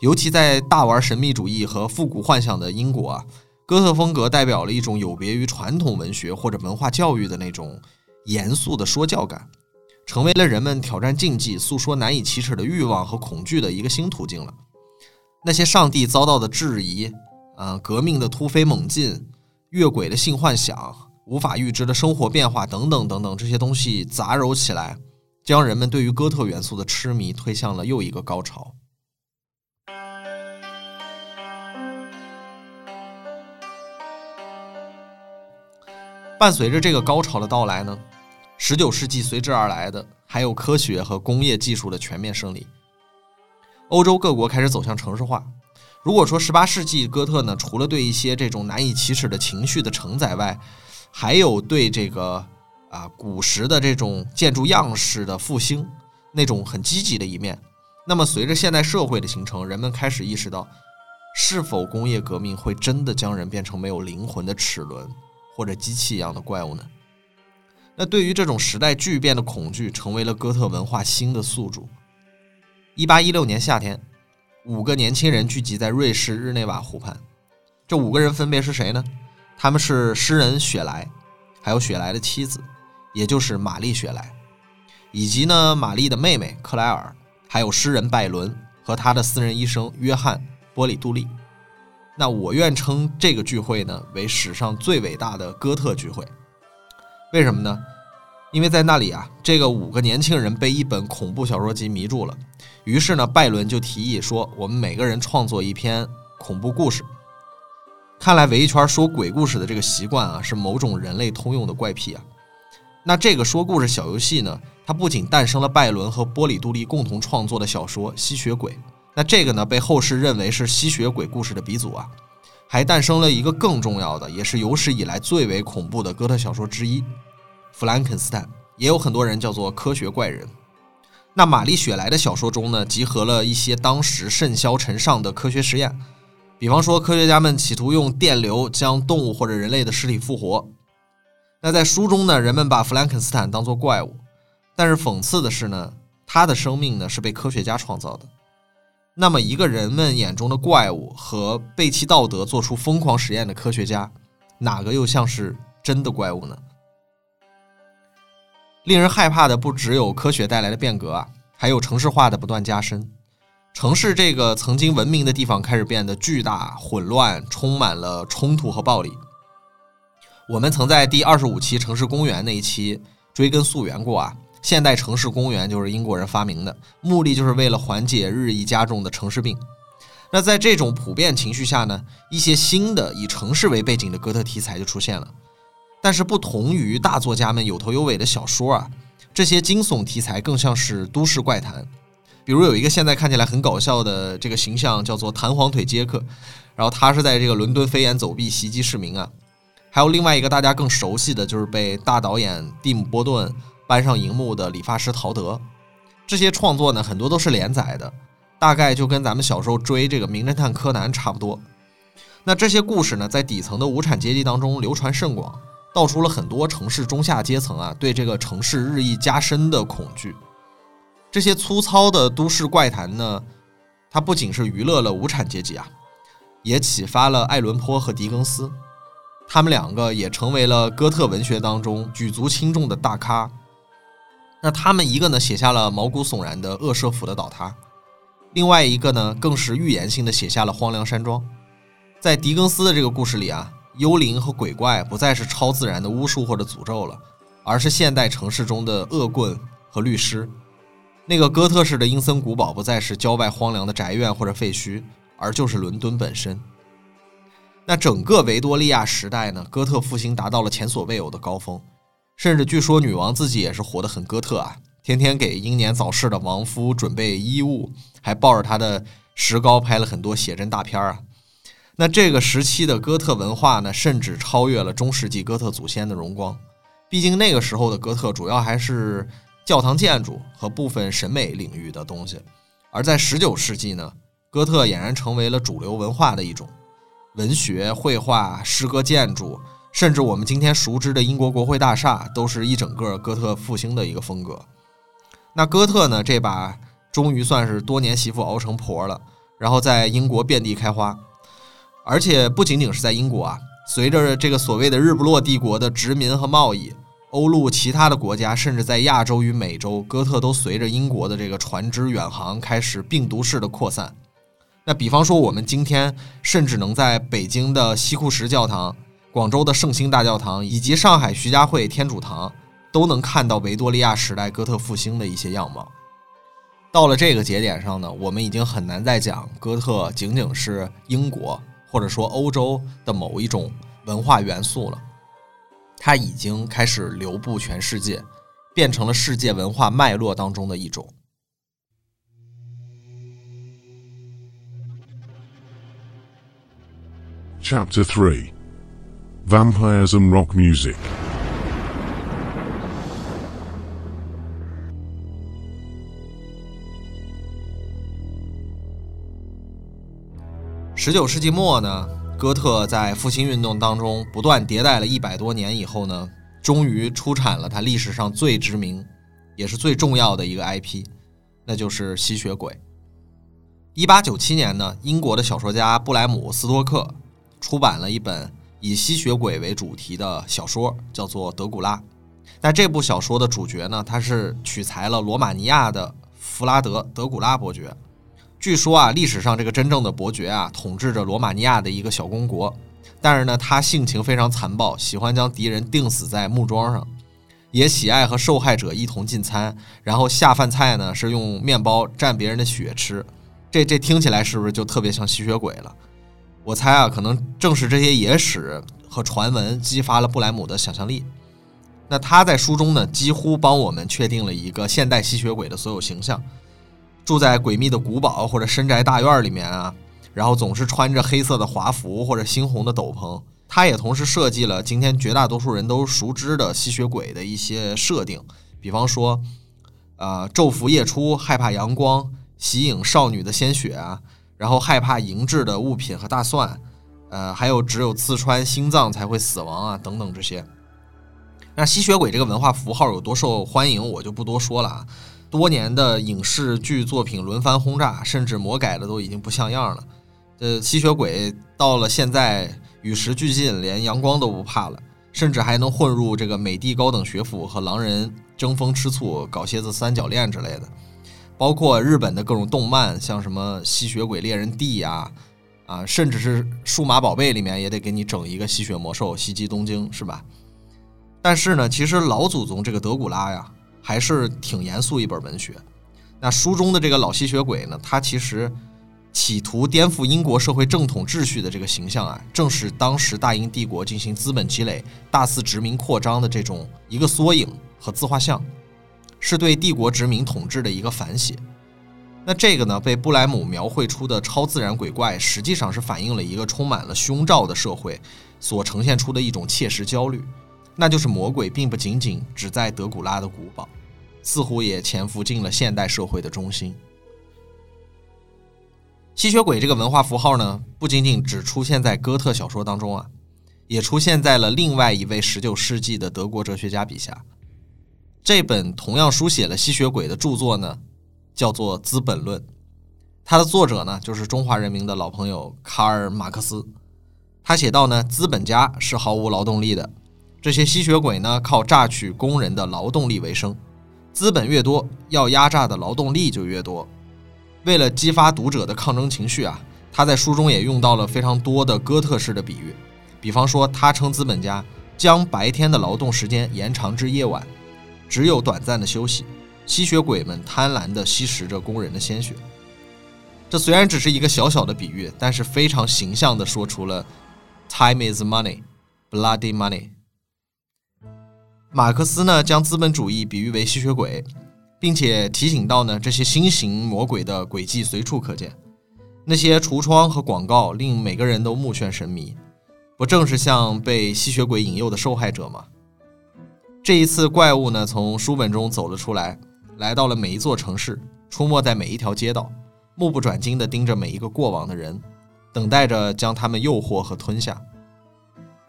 尤其在大玩神秘主义和复古幻想的英国啊，哥特风格代表了一种有别于传统文学或者文化教育的那种严肃的说教感，成为了人们挑战禁忌、诉说难以启齿的欲望和恐惧的一个新途径了。那些上帝遭到的质疑，啊，革命的突飞猛进，越轨的性幻想，无法预知的生活变化等等等等，这些东西杂糅起来，将人们对于哥特元素的痴迷推向了又一个高潮。伴随着这个高潮的到来呢，十九世纪随之而来的还有科学和工业技术的全面胜利。欧洲各国开始走向城市化。如果说十八世纪哥特呢，除了对一些这种难以启齿的情绪的承载外，还有对这个啊古时的这种建筑样式的复兴那种很积极的一面，那么随着现代社会的形成，人们开始意识到，是否工业革命会真的将人变成没有灵魂的齿轮或者机器一样的怪物呢？那对于这种时代巨变的恐惧，成为了哥特文化新的宿主。一八一六年夏天，五个年轻人聚集在瑞士日内瓦湖畔。这五个人分别是谁呢？他们是诗人雪莱，还有雪莱的妻子，也就是玛丽雪莱，以及呢玛丽的妹妹克莱尔，还有诗人拜伦和他的私人医生约翰波里杜利。那我愿称这个聚会呢为史上最伟大的哥特聚会。为什么呢？因为在那里啊，这个五个年轻人被一本恐怖小说集迷住了。于是呢，拜伦就提议说：“我们每个人创作一篇恐怖故事。”看来围一圈说鬼故事的这个习惯啊，是某种人类通用的怪癖啊。那这个说故事小游戏呢，它不仅诞生了拜伦和波里杜利共同创作的小说《吸血鬼》，那这个呢被后世认为是吸血鬼故事的鼻祖啊，还诞生了一个更重要的，也是有史以来最为恐怖的哥特小说之一。弗兰肯斯坦也有很多人叫做科学怪人。那玛丽雪莱的小说中呢，集合了一些当时甚嚣尘上的科学实验，比方说科学家们企图用电流将动物或者人类的尸体复活。那在书中呢，人们把弗兰肯斯坦当作怪物，但是讽刺的是呢，他的生命呢是被科学家创造的。那么一个人们眼中的怪物和背弃道德做出疯狂实验的科学家，哪个又像是真的怪物呢？令人害怕的不只有科学带来的变革啊，还有城市化的不断加深。城市这个曾经文明的地方开始变得巨大、混乱，充满了冲突和暴力。我们曾在第二十五期城市公园那一期追根溯源过啊，现代城市公园就是英国人发明的，目的就是为了缓解日益加重的城市病。那在这种普遍情绪下呢，一些新的以城市为背景的哥特题材就出现了。但是不同于大作家们有头有尾的小说啊，这些惊悚题材更像是都市怪谈。比如有一个现在看起来很搞笑的这个形象，叫做弹簧腿杰克，然后他是在这个伦敦飞檐走壁袭击市民啊。还有另外一个大家更熟悉的就是被大导演蒂姆·波顿搬上荧幕的理发师陶德。这些创作呢，很多都是连载的，大概就跟咱们小时候追这个名侦探柯南差不多。那这些故事呢，在底层的无产阶级当中流传甚广。道出了很多城市中下阶层啊对这个城市日益加深的恐惧。这些粗糙的都市怪谈呢，它不仅是娱乐了无产阶级啊，也启发了爱伦坡和狄更斯，他们两个也成为了哥特文学当中举足轻重的大咖。那他们一个呢写下了毛骨悚然的恶舍府的倒塌，另外一个呢更是预言性的写下了荒凉山庄。在狄更斯的这个故事里啊。幽灵和鬼怪不再是超自然的巫术或者诅咒了，而是现代城市中的恶棍和律师。那个哥特式的阴森古堡不再是郊外荒凉的宅院或者废墟，而就是伦敦本身。那整个维多利亚时代呢，哥特复兴达到了前所未有的高峰，甚至据说女王自己也是活得很哥特啊，天天给英年早逝的亡夫准备衣物，还抱着他的石膏拍了很多写真大片啊。那这个时期的哥特文化呢，甚至超越了中世纪哥特祖先的荣光。毕竟那个时候的哥特主要还是教堂建筑和部分审美领域的东西，而在十九世纪呢，哥特俨然成为了主流文化的一种，文学、绘画、诗歌、建筑甚至我们今天熟知的英国国会大厦，都是一整个哥特复兴的一个风格。那哥特呢，这把终于算是多年媳妇熬成婆了，然后在英国遍地开花，而且不仅仅是在英国啊，随着这个所谓的日不落帝国的殖民和贸易。欧陆其他的国家，甚至在亚洲与美洲，哥特都随着英国的这个船只远航开始病毒式的扩散。那比方说，我们今天甚至能在北京的西库什教堂、广州的圣心大教堂以及上海徐家汇天主堂，都能看到维多利亚时代哥特复兴的一些样貌。到了这个节点上呢，我们已经很难再讲哥特仅仅是英国或者说欧洲的某一种文化元素了。它已经开始流布全世界，变成了世界文化脉络当中的一种。Chapter Three Vampires and Rock Music 十九世纪末呢？哥特在复兴运动当中不断迭代了一百多年以后呢，终于出产了它历史上最知名，也是最重要的一个 IP，那就是吸血鬼。一八九七年呢，英国的小说家布莱姆斯托克出版了一本以吸血鬼为主题的小说，叫做《德古拉》。那这部小说的主角呢，他是取材了罗马尼亚的弗拉德·德古拉伯爵。据说啊，历史上这个真正的伯爵啊，统治着罗马尼亚的一个小公国，但是呢，他性情非常残暴，喜欢将敌人钉死在木桩上，也喜爱和受害者一同进餐，然后下饭菜呢是用面包蘸别人的血吃，这这听起来是不是就特别像吸血鬼了？我猜啊，可能正是这些野史和传闻激发了布莱姆的想象力。那他在书中呢，几乎帮我们确定了一个现代吸血鬼的所有形象。住在诡秘的古堡或者深宅大院里面啊，然后总是穿着黑色的华服或者猩红的斗篷。他也同时设计了今天绝大多数人都熟知的吸血鬼的一些设定，比方说，呃，昼伏夜出，害怕阳光，吸引少女的鲜血啊，然后害怕银质的物品和大蒜，呃，还有只有刺穿心脏才会死亡啊，等等这些。那吸血鬼这个文化符号有多受欢迎，我就不多说了啊。多年的影视剧作品轮番轰炸，甚至魔改的都已经不像样了。呃，吸血鬼到了现在与时俱进，连阳光都不怕了，甚至还能混入这个美帝高等学府和狼人争风吃醋，搞些子三角恋之类的。包括日本的各种动漫，像什么吸血鬼猎人 D 呀，啊，甚至是数码宝贝里面也得给你整一个吸血魔兽袭击东京，是吧？但是呢，其实老祖宗这个德古拉呀。还是挺严肃一本文学。那书中的这个老吸血鬼呢，他其实企图颠覆英国社会正统秩序的这个形象啊，正是当时大英帝国进行资本积累、大肆殖民扩张的这种一个缩影和自画像，是对帝国殖民统治的一个反写。那这个呢，被布莱姆描绘出的超自然鬼怪，实际上是反映了一个充满了凶兆的社会所呈现出的一种切实焦虑，那就是魔鬼并不仅仅只在德古拉的古堡。似乎也潜伏进了现代社会的中心。吸血鬼这个文化符号呢，不仅仅只出现在哥特小说当中啊，也出现在了另外一位19世纪的德国哲学家笔下。这本同样书写了吸血鬼的著作呢，叫做《资本论》，它的作者呢，就是中华人民的老朋友卡尔·马克思。他写道呢，资本家是毫无劳动力的，这些吸血鬼呢，靠榨取工人的劳动力为生。资本越多，要压榨的劳动力就越多。为了激发读者的抗争情绪啊，他在书中也用到了非常多的哥特式的比喻。比方说，他称资本家将白天的劳动时间延长至夜晚，只有短暂的休息。吸血鬼们贪婪地吸食着工人的鲜血。这虽然只是一个小小的比喻，但是非常形象地说出了 “time is money, bloody money”。马克思呢，将资本主义比喻为吸血鬼，并且提醒到呢，这些新型魔鬼的轨迹随处可见。那些橱窗和广告令每个人都目眩神迷，不正是像被吸血鬼引诱的受害者吗？这一次，怪物呢，从书本中走了出来，来到了每一座城市，出没在每一条街道，目不转睛地盯着每一个过往的人，等待着将他们诱惑和吞下。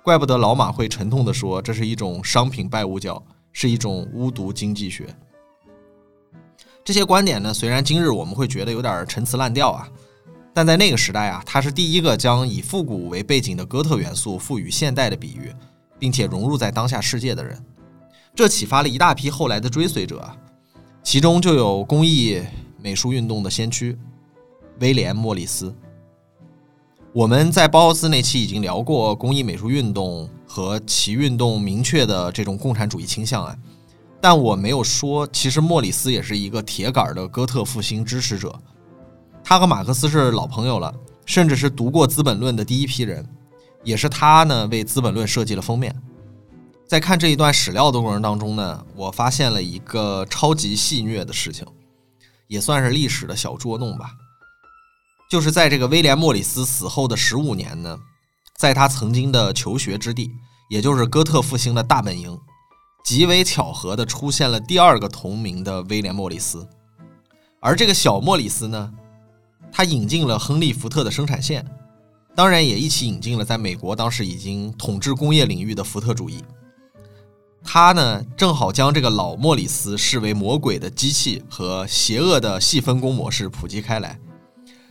怪不得老马会沉痛地说，这是一种商品拜物教，是一种巫毒经济学。这些观点呢，虽然今日我们会觉得有点陈词滥调啊，但在那个时代啊，他是第一个将以复古为背景的哥特元素赋予现代的比喻，并且融入在当下世界的人。这启发了一大批后来的追随者，其中就有工艺美术运动的先驱威廉·莫里斯。我们在包豪斯那期已经聊过工艺美术运动和其运动明确的这种共产主义倾向啊，但我没有说，其实莫里斯也是一个铁杆的哥特复兴支持者。他和马克思是老朋友了，甚至是读过《资本论》的第一批人，也是他呢为《资本论》设计了封面。在看这一段史料的过程当中呢，我发现了一个超级戏谑的事情，也算是历史的小捉弄吧。就是在这个威廉·莫里斯死后的十五年呢，在他曾经的求学之地，也就是哥特复兴的大本营，极为巧合的出现了第二个同名的威廉·莫里斯。而这个小莫里斯呢，他引进了亨利·福特的生产线，当然也一起引进了在美国当时已经统治工业领域的福特主义。他呢，正好将这个老莫里斯视为魔鬼的机器和邪恶的细分工模式普及开来。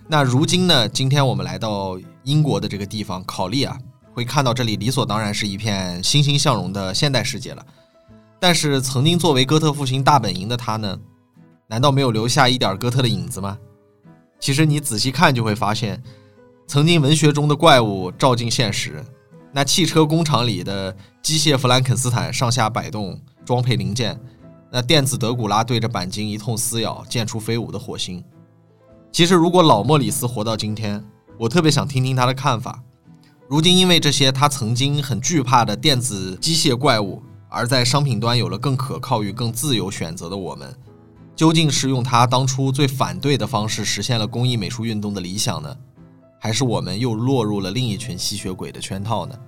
那如今呢，今天我们来到英国的这个地方考利啊，会看到这里理所当然是一片欣欣向荣的现代世界了。但是曾经作为哥特复兴大本营的他呢，难道没有留下一点哥特的影子吗？其实你仔细看就会发现，曾经文学中的怪物照进现实。那汽车工厂里的机械弗兰肯斯坦上下摆动，装配零件；那电子德古拉对着钣金一通撕咬，溅出飞舞的火星。其实，如果老莫里斯活到今天，我特别想听听他的看法。如今，因为这些他曾经很惧怕的电子机械怪物，而在商品端有了更可靠与更自由选择的我们，究竟是用他当初最反对的方式实现了工艺美术运动的理想呢？还是我们又落入了另一群吸血鬼的圈套呢？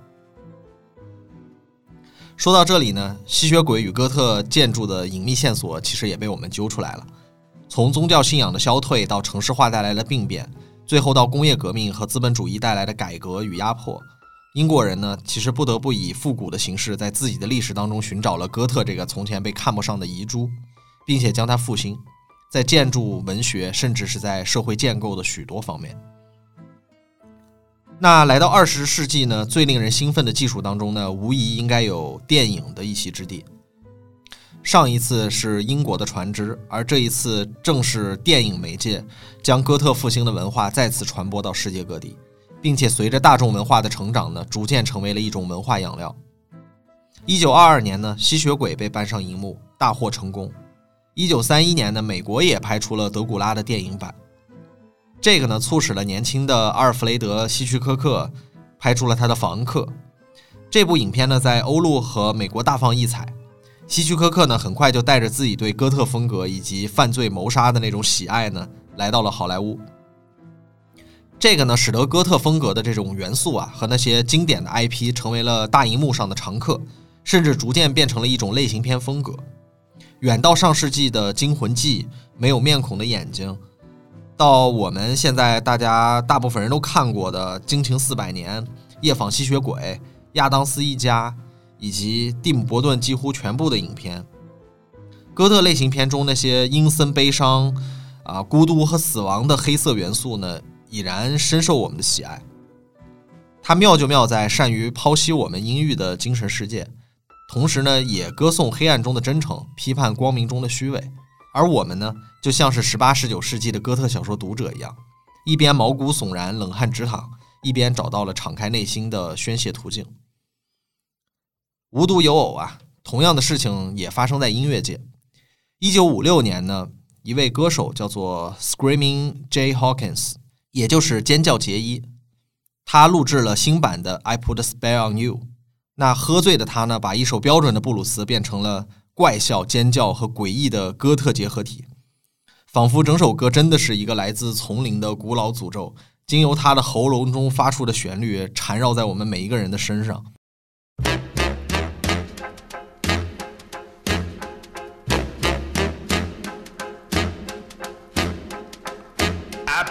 说到这里呢，吸血鬼与哥特建筑的隐秘线索其实也被我们揪出来了。从宗教信仰的消退到城市化带来的病变，最后到工业革命和资本主义带来的改革与压迫，英国人呢其实不得不以复古的形式，在自己的历史当中寻找了哥特这个从前被看不上的遗珠，并且将它复兴，在建筑、文学，甚至是在社会建构的许多方面。那来到二十世纪呢，最令人兴奋的技术当中呢，无疑应该有电影的一席之地。上一次是英国的船只，而这一次正是电影媒介将哥特复兴的文化再次传播到世界各地，并且随着大众文化的成长呢，逐渐成为了一种文化养料。一九二二年呢，吸血鬼被搬上荧幕，大获成功。一九三一年呢，美国也拍出了德古拉的电影版。这个呢，促使了年轻的阿尔弗雷德·希区柯克拍出了他的《房客》这部影片呢，在欧陆和美国大放异彩。希区柯克呢，很快就带着自己对哥特风格以及犯罪谋杀的那种喜爱呢，来到了好莱坞。这个呢，使得哥特风格的这种元素啊，和那些经典的 IP 成为了大荧幕上的常客，甚至逐渐变成了一种类型片风格。远到上世纪的《惊魂记》，没有面孔的眼睛。到我们现在大家大部分人都看过的《惊情四百年》《夜访吸血鬼》《亚当斯一家》以及蒂姆·伯顿几乎全部的影片，哥特类型片中那些阴森、悲伤、啊孤独和死亡的黑色元素呢，已然深受我们的喜爱。它妙就妙在善于剖析我们阴郁的精神世界，同时呢，也歌颂黑暗中的真诚，批判光明中的虚伪。而我们呢，就像是十八、十九世纪的哥特小说读者一样，一边毛骨悚然、冷汗直淌，一边找到了敞开内心的宣泄途径。无独有偶啊，同样的事情也发生在音乐界。一九五六年呢，一位歌手叫做 Screaming J Hawkins，也就是尖叫杰伊，他录制了新版的《I Put a Spell on You》。那喝醉的他呢，把一首标准的布鲁斯变成了。怪笑、尖叫和诡异的哥特结合体，仿佛整首歌真的是一个来自丛林的古老诅咒，经由他的喉咙中发出的旋律缠绕在我们每一个人的身上。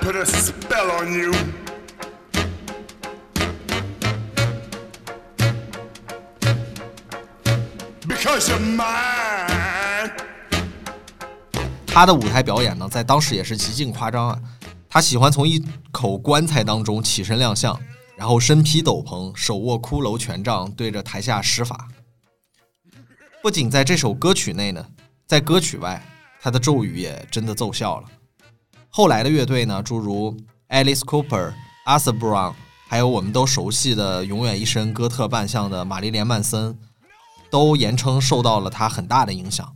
because you're mine. 他的舞台表演呢，在当时也是极尽夸张啊。他喜欢从一口棺材当中起身亮相，然后身披斗篷，手握骷髅权杖，对着台下施法。不仅在这首歌曲内呢，在歌曲外，他的咒语也真的奏效了。后来的乐队呢，诸如 Alice Cooper、Arthur Brown，还有我们都熟悉的永远一身哥特扮相的玛丽莲·曼森，都言称受到了他很大的影响。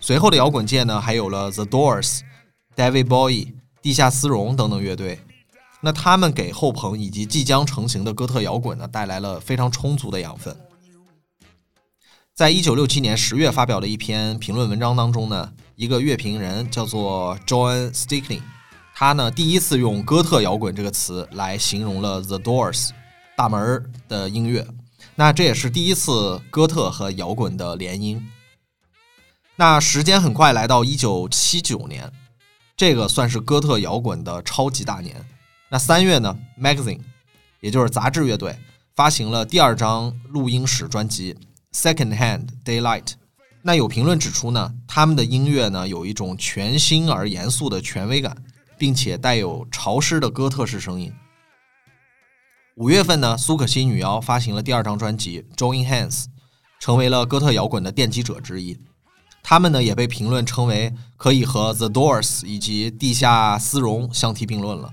随后的摇滚界呢，还有了 The Doors、David Bowie、地下丝绒等等乐队。那他们给后朋以及即将成型的哥特摇滚呢，带来了非常充足的养分。在一九六七年十月发表的一篇评论文章当中呢，一个乐评人叫做 John Stickney，他呢第一次用哥特摇滚这个词来形容了 The Doors 大门的音乐。那这也是第一次哥特和摇滚的联姻。那时间很快来到一九七九年，这个算是哥特摇滚的超级大年。那三月呢，Magazine，也就是杂志乐队发行了第二张录音室专辑《Second Hand Daylight》。那有评论指出呢，他们的音乐呢有一种全新而严肃的权威感，并且带有潮湿的哥特式声音。五月份呢，苏可西女妖发行了第二张专辑《Join Hands》，成为了哥特摇滚的奠基者之一。他们呢也被评论称为可以和 The Doors 以及地下丝绒相提并论了。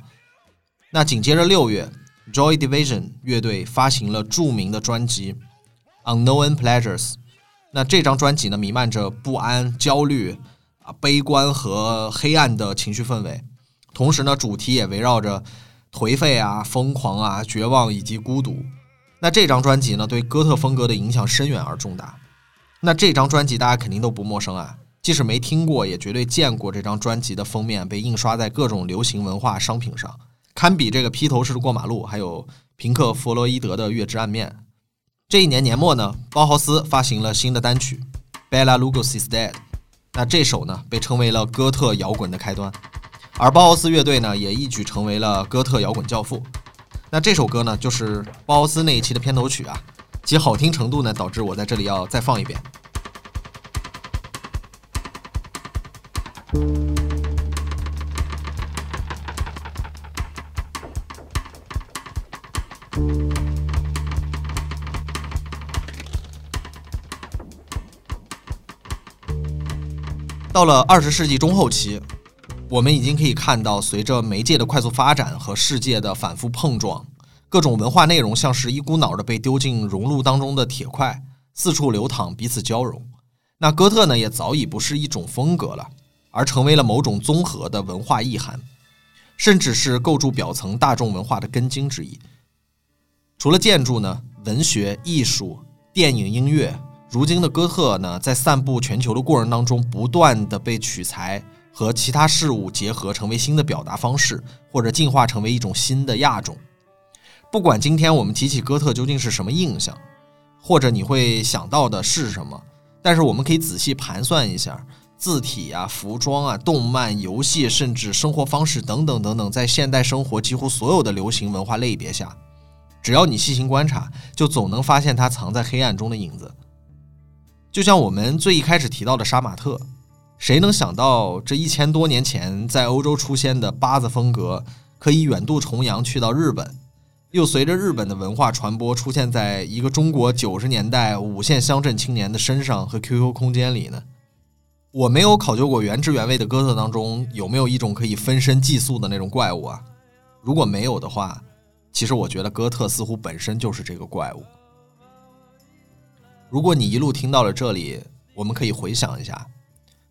那紧接着六月，Joy Division 乐队发行了著名的专辑《Unknown Pleasures》。那这张专辑呢弥漫着不安、焦虑啊、悲观和黑暗的情绪氛围，同时呢主题也围绕着颓废啊、疯狂啊、绝望以及孤独。那这张专辑呢对哥特风格的影响深远而重大。那这张专辑大家肯定都不陌生啊，即使没听过，也绝对见过这张专辑的封面被印刷在各种流行文化商品上，堪比这个披头士的过马路，还有平克·弗洛伊德的《月之暗面》。这一年年末呢，包豪斯发行了新的单曲《Bella Lugosi is Dead》，那这首呢被称为了哥特摇滚的开端，而包豪斯乐队呢也一举成为了哥特摇滚教父。那这首歌呢就是包豪斯那一期的片头曲啊。其好听程度呢，导致我在这里要再放一遍。到了二十世纪中后期，我们已经可以看到，随着媒介的快速发展和世界的反复碰撞。各种文化内容像是一股脑的被丢进熔炉当中的铁块，四处流淌，彼此交融。那哥特呢，也早已不是一种风格了，而成为了某种综合的文化意涵，甚至是构筑表层大众文化的根茎之一。除了建筑呢，文学、艺术、电影、音乐，如今的哥特呢，在散布全球的过程当中，不断的被取材和其他事物结合，成为新的表达方式，或者进化成为一种新的亚种。不管今天我们提起哥特究竟是什么印象，或者你会想到的是什么，但是我们可以仔细盘算一下，字体啊、服装啊、动漫、游戏，甚至生活方式等等等等，在现代生活几乎所有的流行文化类别下，只要你细心观察，就总能发现它藏在黑暗中的影子。就像我们最一开始提到的杀马特，谁能想到这一千多年前在欧洲出现的八字风格，可以远渡重洋去到日本？又随着日本的文化传播，出现在一个中国九十年代五线乡镇青年的身上和 QQ 空间里呢？我没有考究过原汁原味的哥特当中有没有一种可以分身寄宿的那种怪物啊。如果没有的话，其实我觉得哥特似乎本身就是这个怪物。如果你一路听到了这里，我们可以回想一下，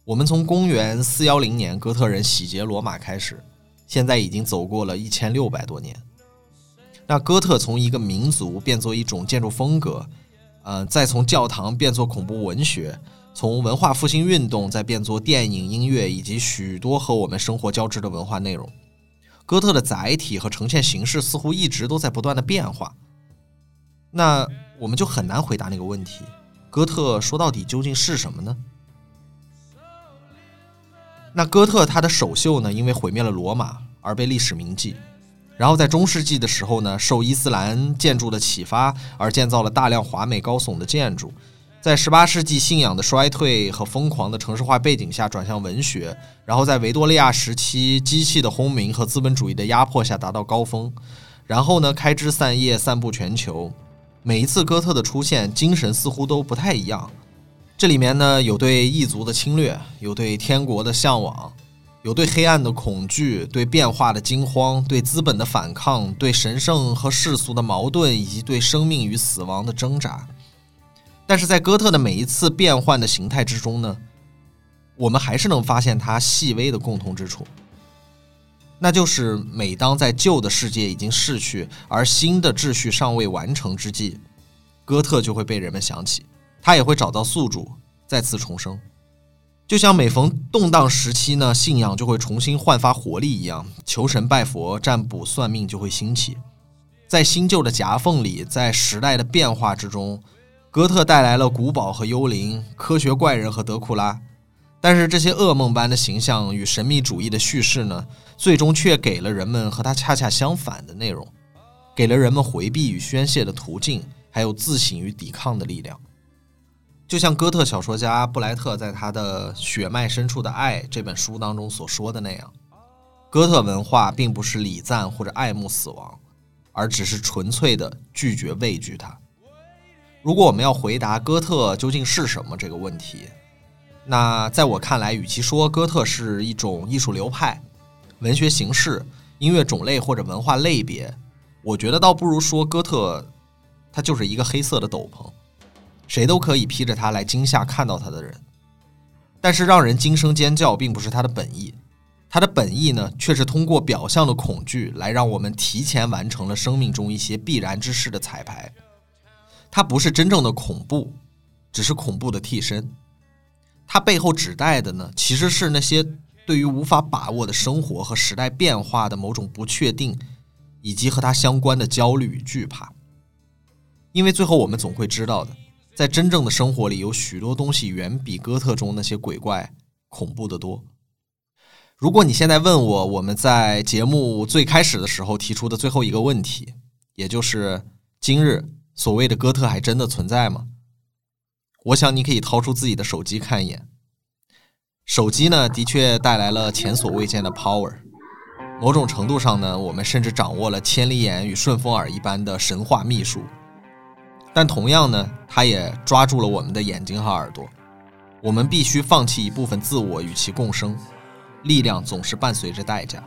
我们从公元四幺零年哥特人洗劫罗马开始，现在已经走过了一千六百多年。那哥特从一个民族变作一种建筑风格，呃，再从教堂变作恐怖文学，从文化复兴运动再变作电影、音乐以及许多和我们生活交织的文化内容。哥特的载体和呈现形式似乎一直都在不断的变化。那我们就很难回答那个问题：哥特说到底究竟是什么呢？那哥特它的首秀呢，因为毁灭了罗马而被历史铭记。然后在中世纪的时候呢，受伊斯兰建筑的启发而建造了大量华美高耸的建筑，在十八世纪信仰的衰退和疯狂的城市化背景下转向文学，然后在维多利亚时期机器的轰鸣和资本主义的压迫下达到高峰，然后呢开枝散叶，散布全球。每一次哥特的出现，精神似乎都不太一样。这里面呢有对异族的侵略，有对天国的向往，有对黑暗的恐惧，对变化的惊慌，对资本的反抗，对神圣和世俗的矛盾，以及对生命与死亡的挣扎。但是在哥特的每一次变换的形态之中呢，我们还是能发现它细微的共同之处，那就是每当在旧的世界已经逝去，而新的秩序尚未完成之际，哥特就会被人们想起，他也会找到宿主，再次重生。就像每逢动荡时期呢，信仰就会重新焕发活力一样，求神拜佛、占卜算命就会兴起。在新旧的夹缝里，在时代的变化之中。哥特带来了古堡和幽灵、科学怪人和德库拉，但是这些噩梦般的形象与神秘主义的叙事呢，最终却给了人们和他恰恰相反的内容，给了人们回避与宣泄的途径，还有自省与抵抗的力量。就像哥特小说家布莱特在他的《血脉深处的爱》这本书当中所说的那样，哥特文化并不是礼赞或者爱慕死亡，而只是纯粹的拒绝畏惧它。如果我们要回答哥特究竟是什么这个问题，那在我看来，与其说哥特是一种艺术流派、文学形式、音乐种类或者文化类别，我觉得倒不如说哥特，它就是一个黑色的斗篷，谁都可以披着它来惊吓看到它的人。但是让人惊声尖叫并不是它的本意，它的本意呢，却是通过表象的恐惧来让我们提前完成了生命中一些必然之事的彩排。它不是真正的恐怖，只是恐怖的替身。它背后指代的呢，其实是那些对于无法把握的生活和时代变化的某种不确定，以及和它相关的焦虑与惧怕。因为最后我们总会知道的，在真正的生活里，有许多东西远比哥特中那些鬼怪恐怖的多。如果你现在问我，我们在节目最开始的时候提出的最后一个问题，也就是今日。所谓的哥特还真的存在吗？我想你可以掏出自己的手机看一眼。手机呢，的确带来了前所未见的 power。某种程度上呢，我们甚至掌握了千里眼与顺风耳一般的神话秘术。但同样呢，它也抓住了我们的眼睛和耳朵。我们必须放弃一部分自我与其共生。力量总是伴随着代价。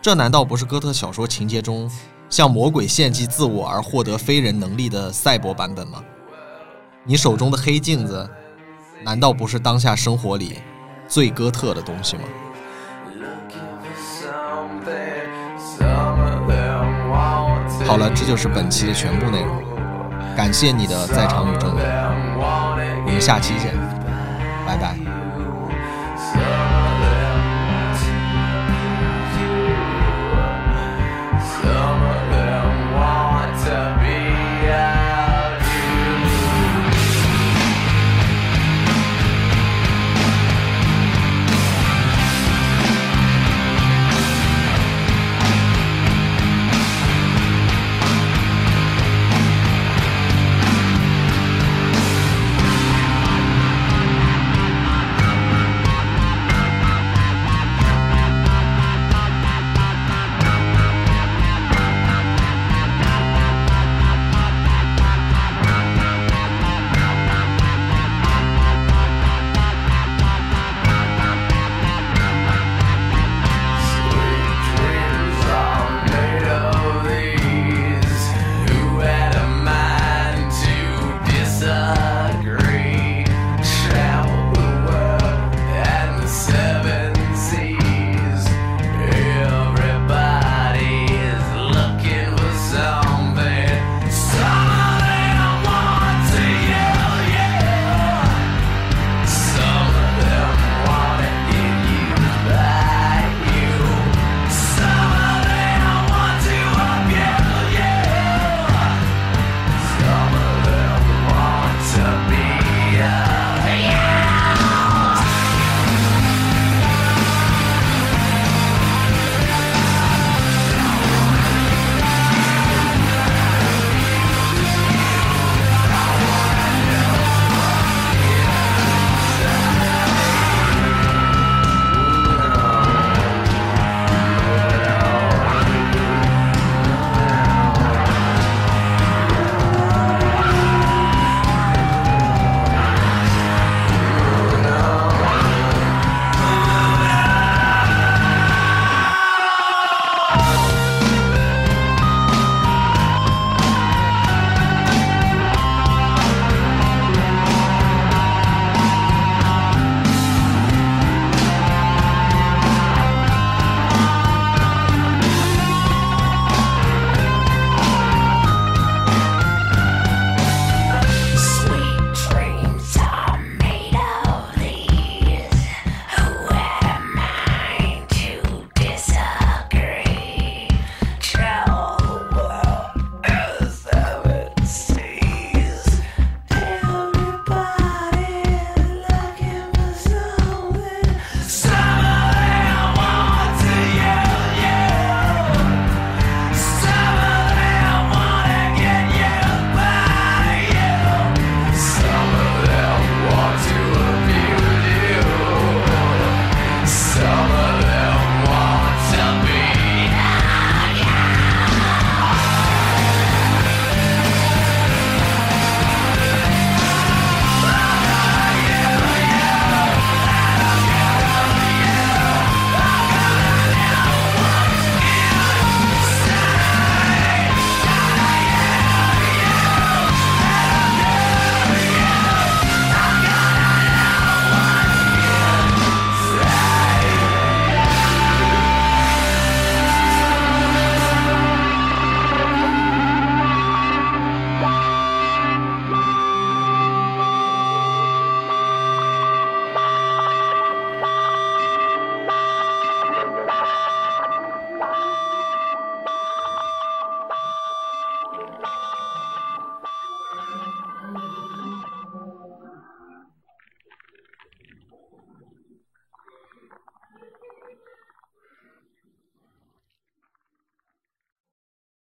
这难道不是哥特小说情节中？向魔鬼献祭自我而获得非人能力的赛博版本吗？你手中的黑镜子，难道不是当下生活里最哥特的东西吗？好了，这就是本期的全部内容。感谢你的在场与证明，我们下期见，拜拜。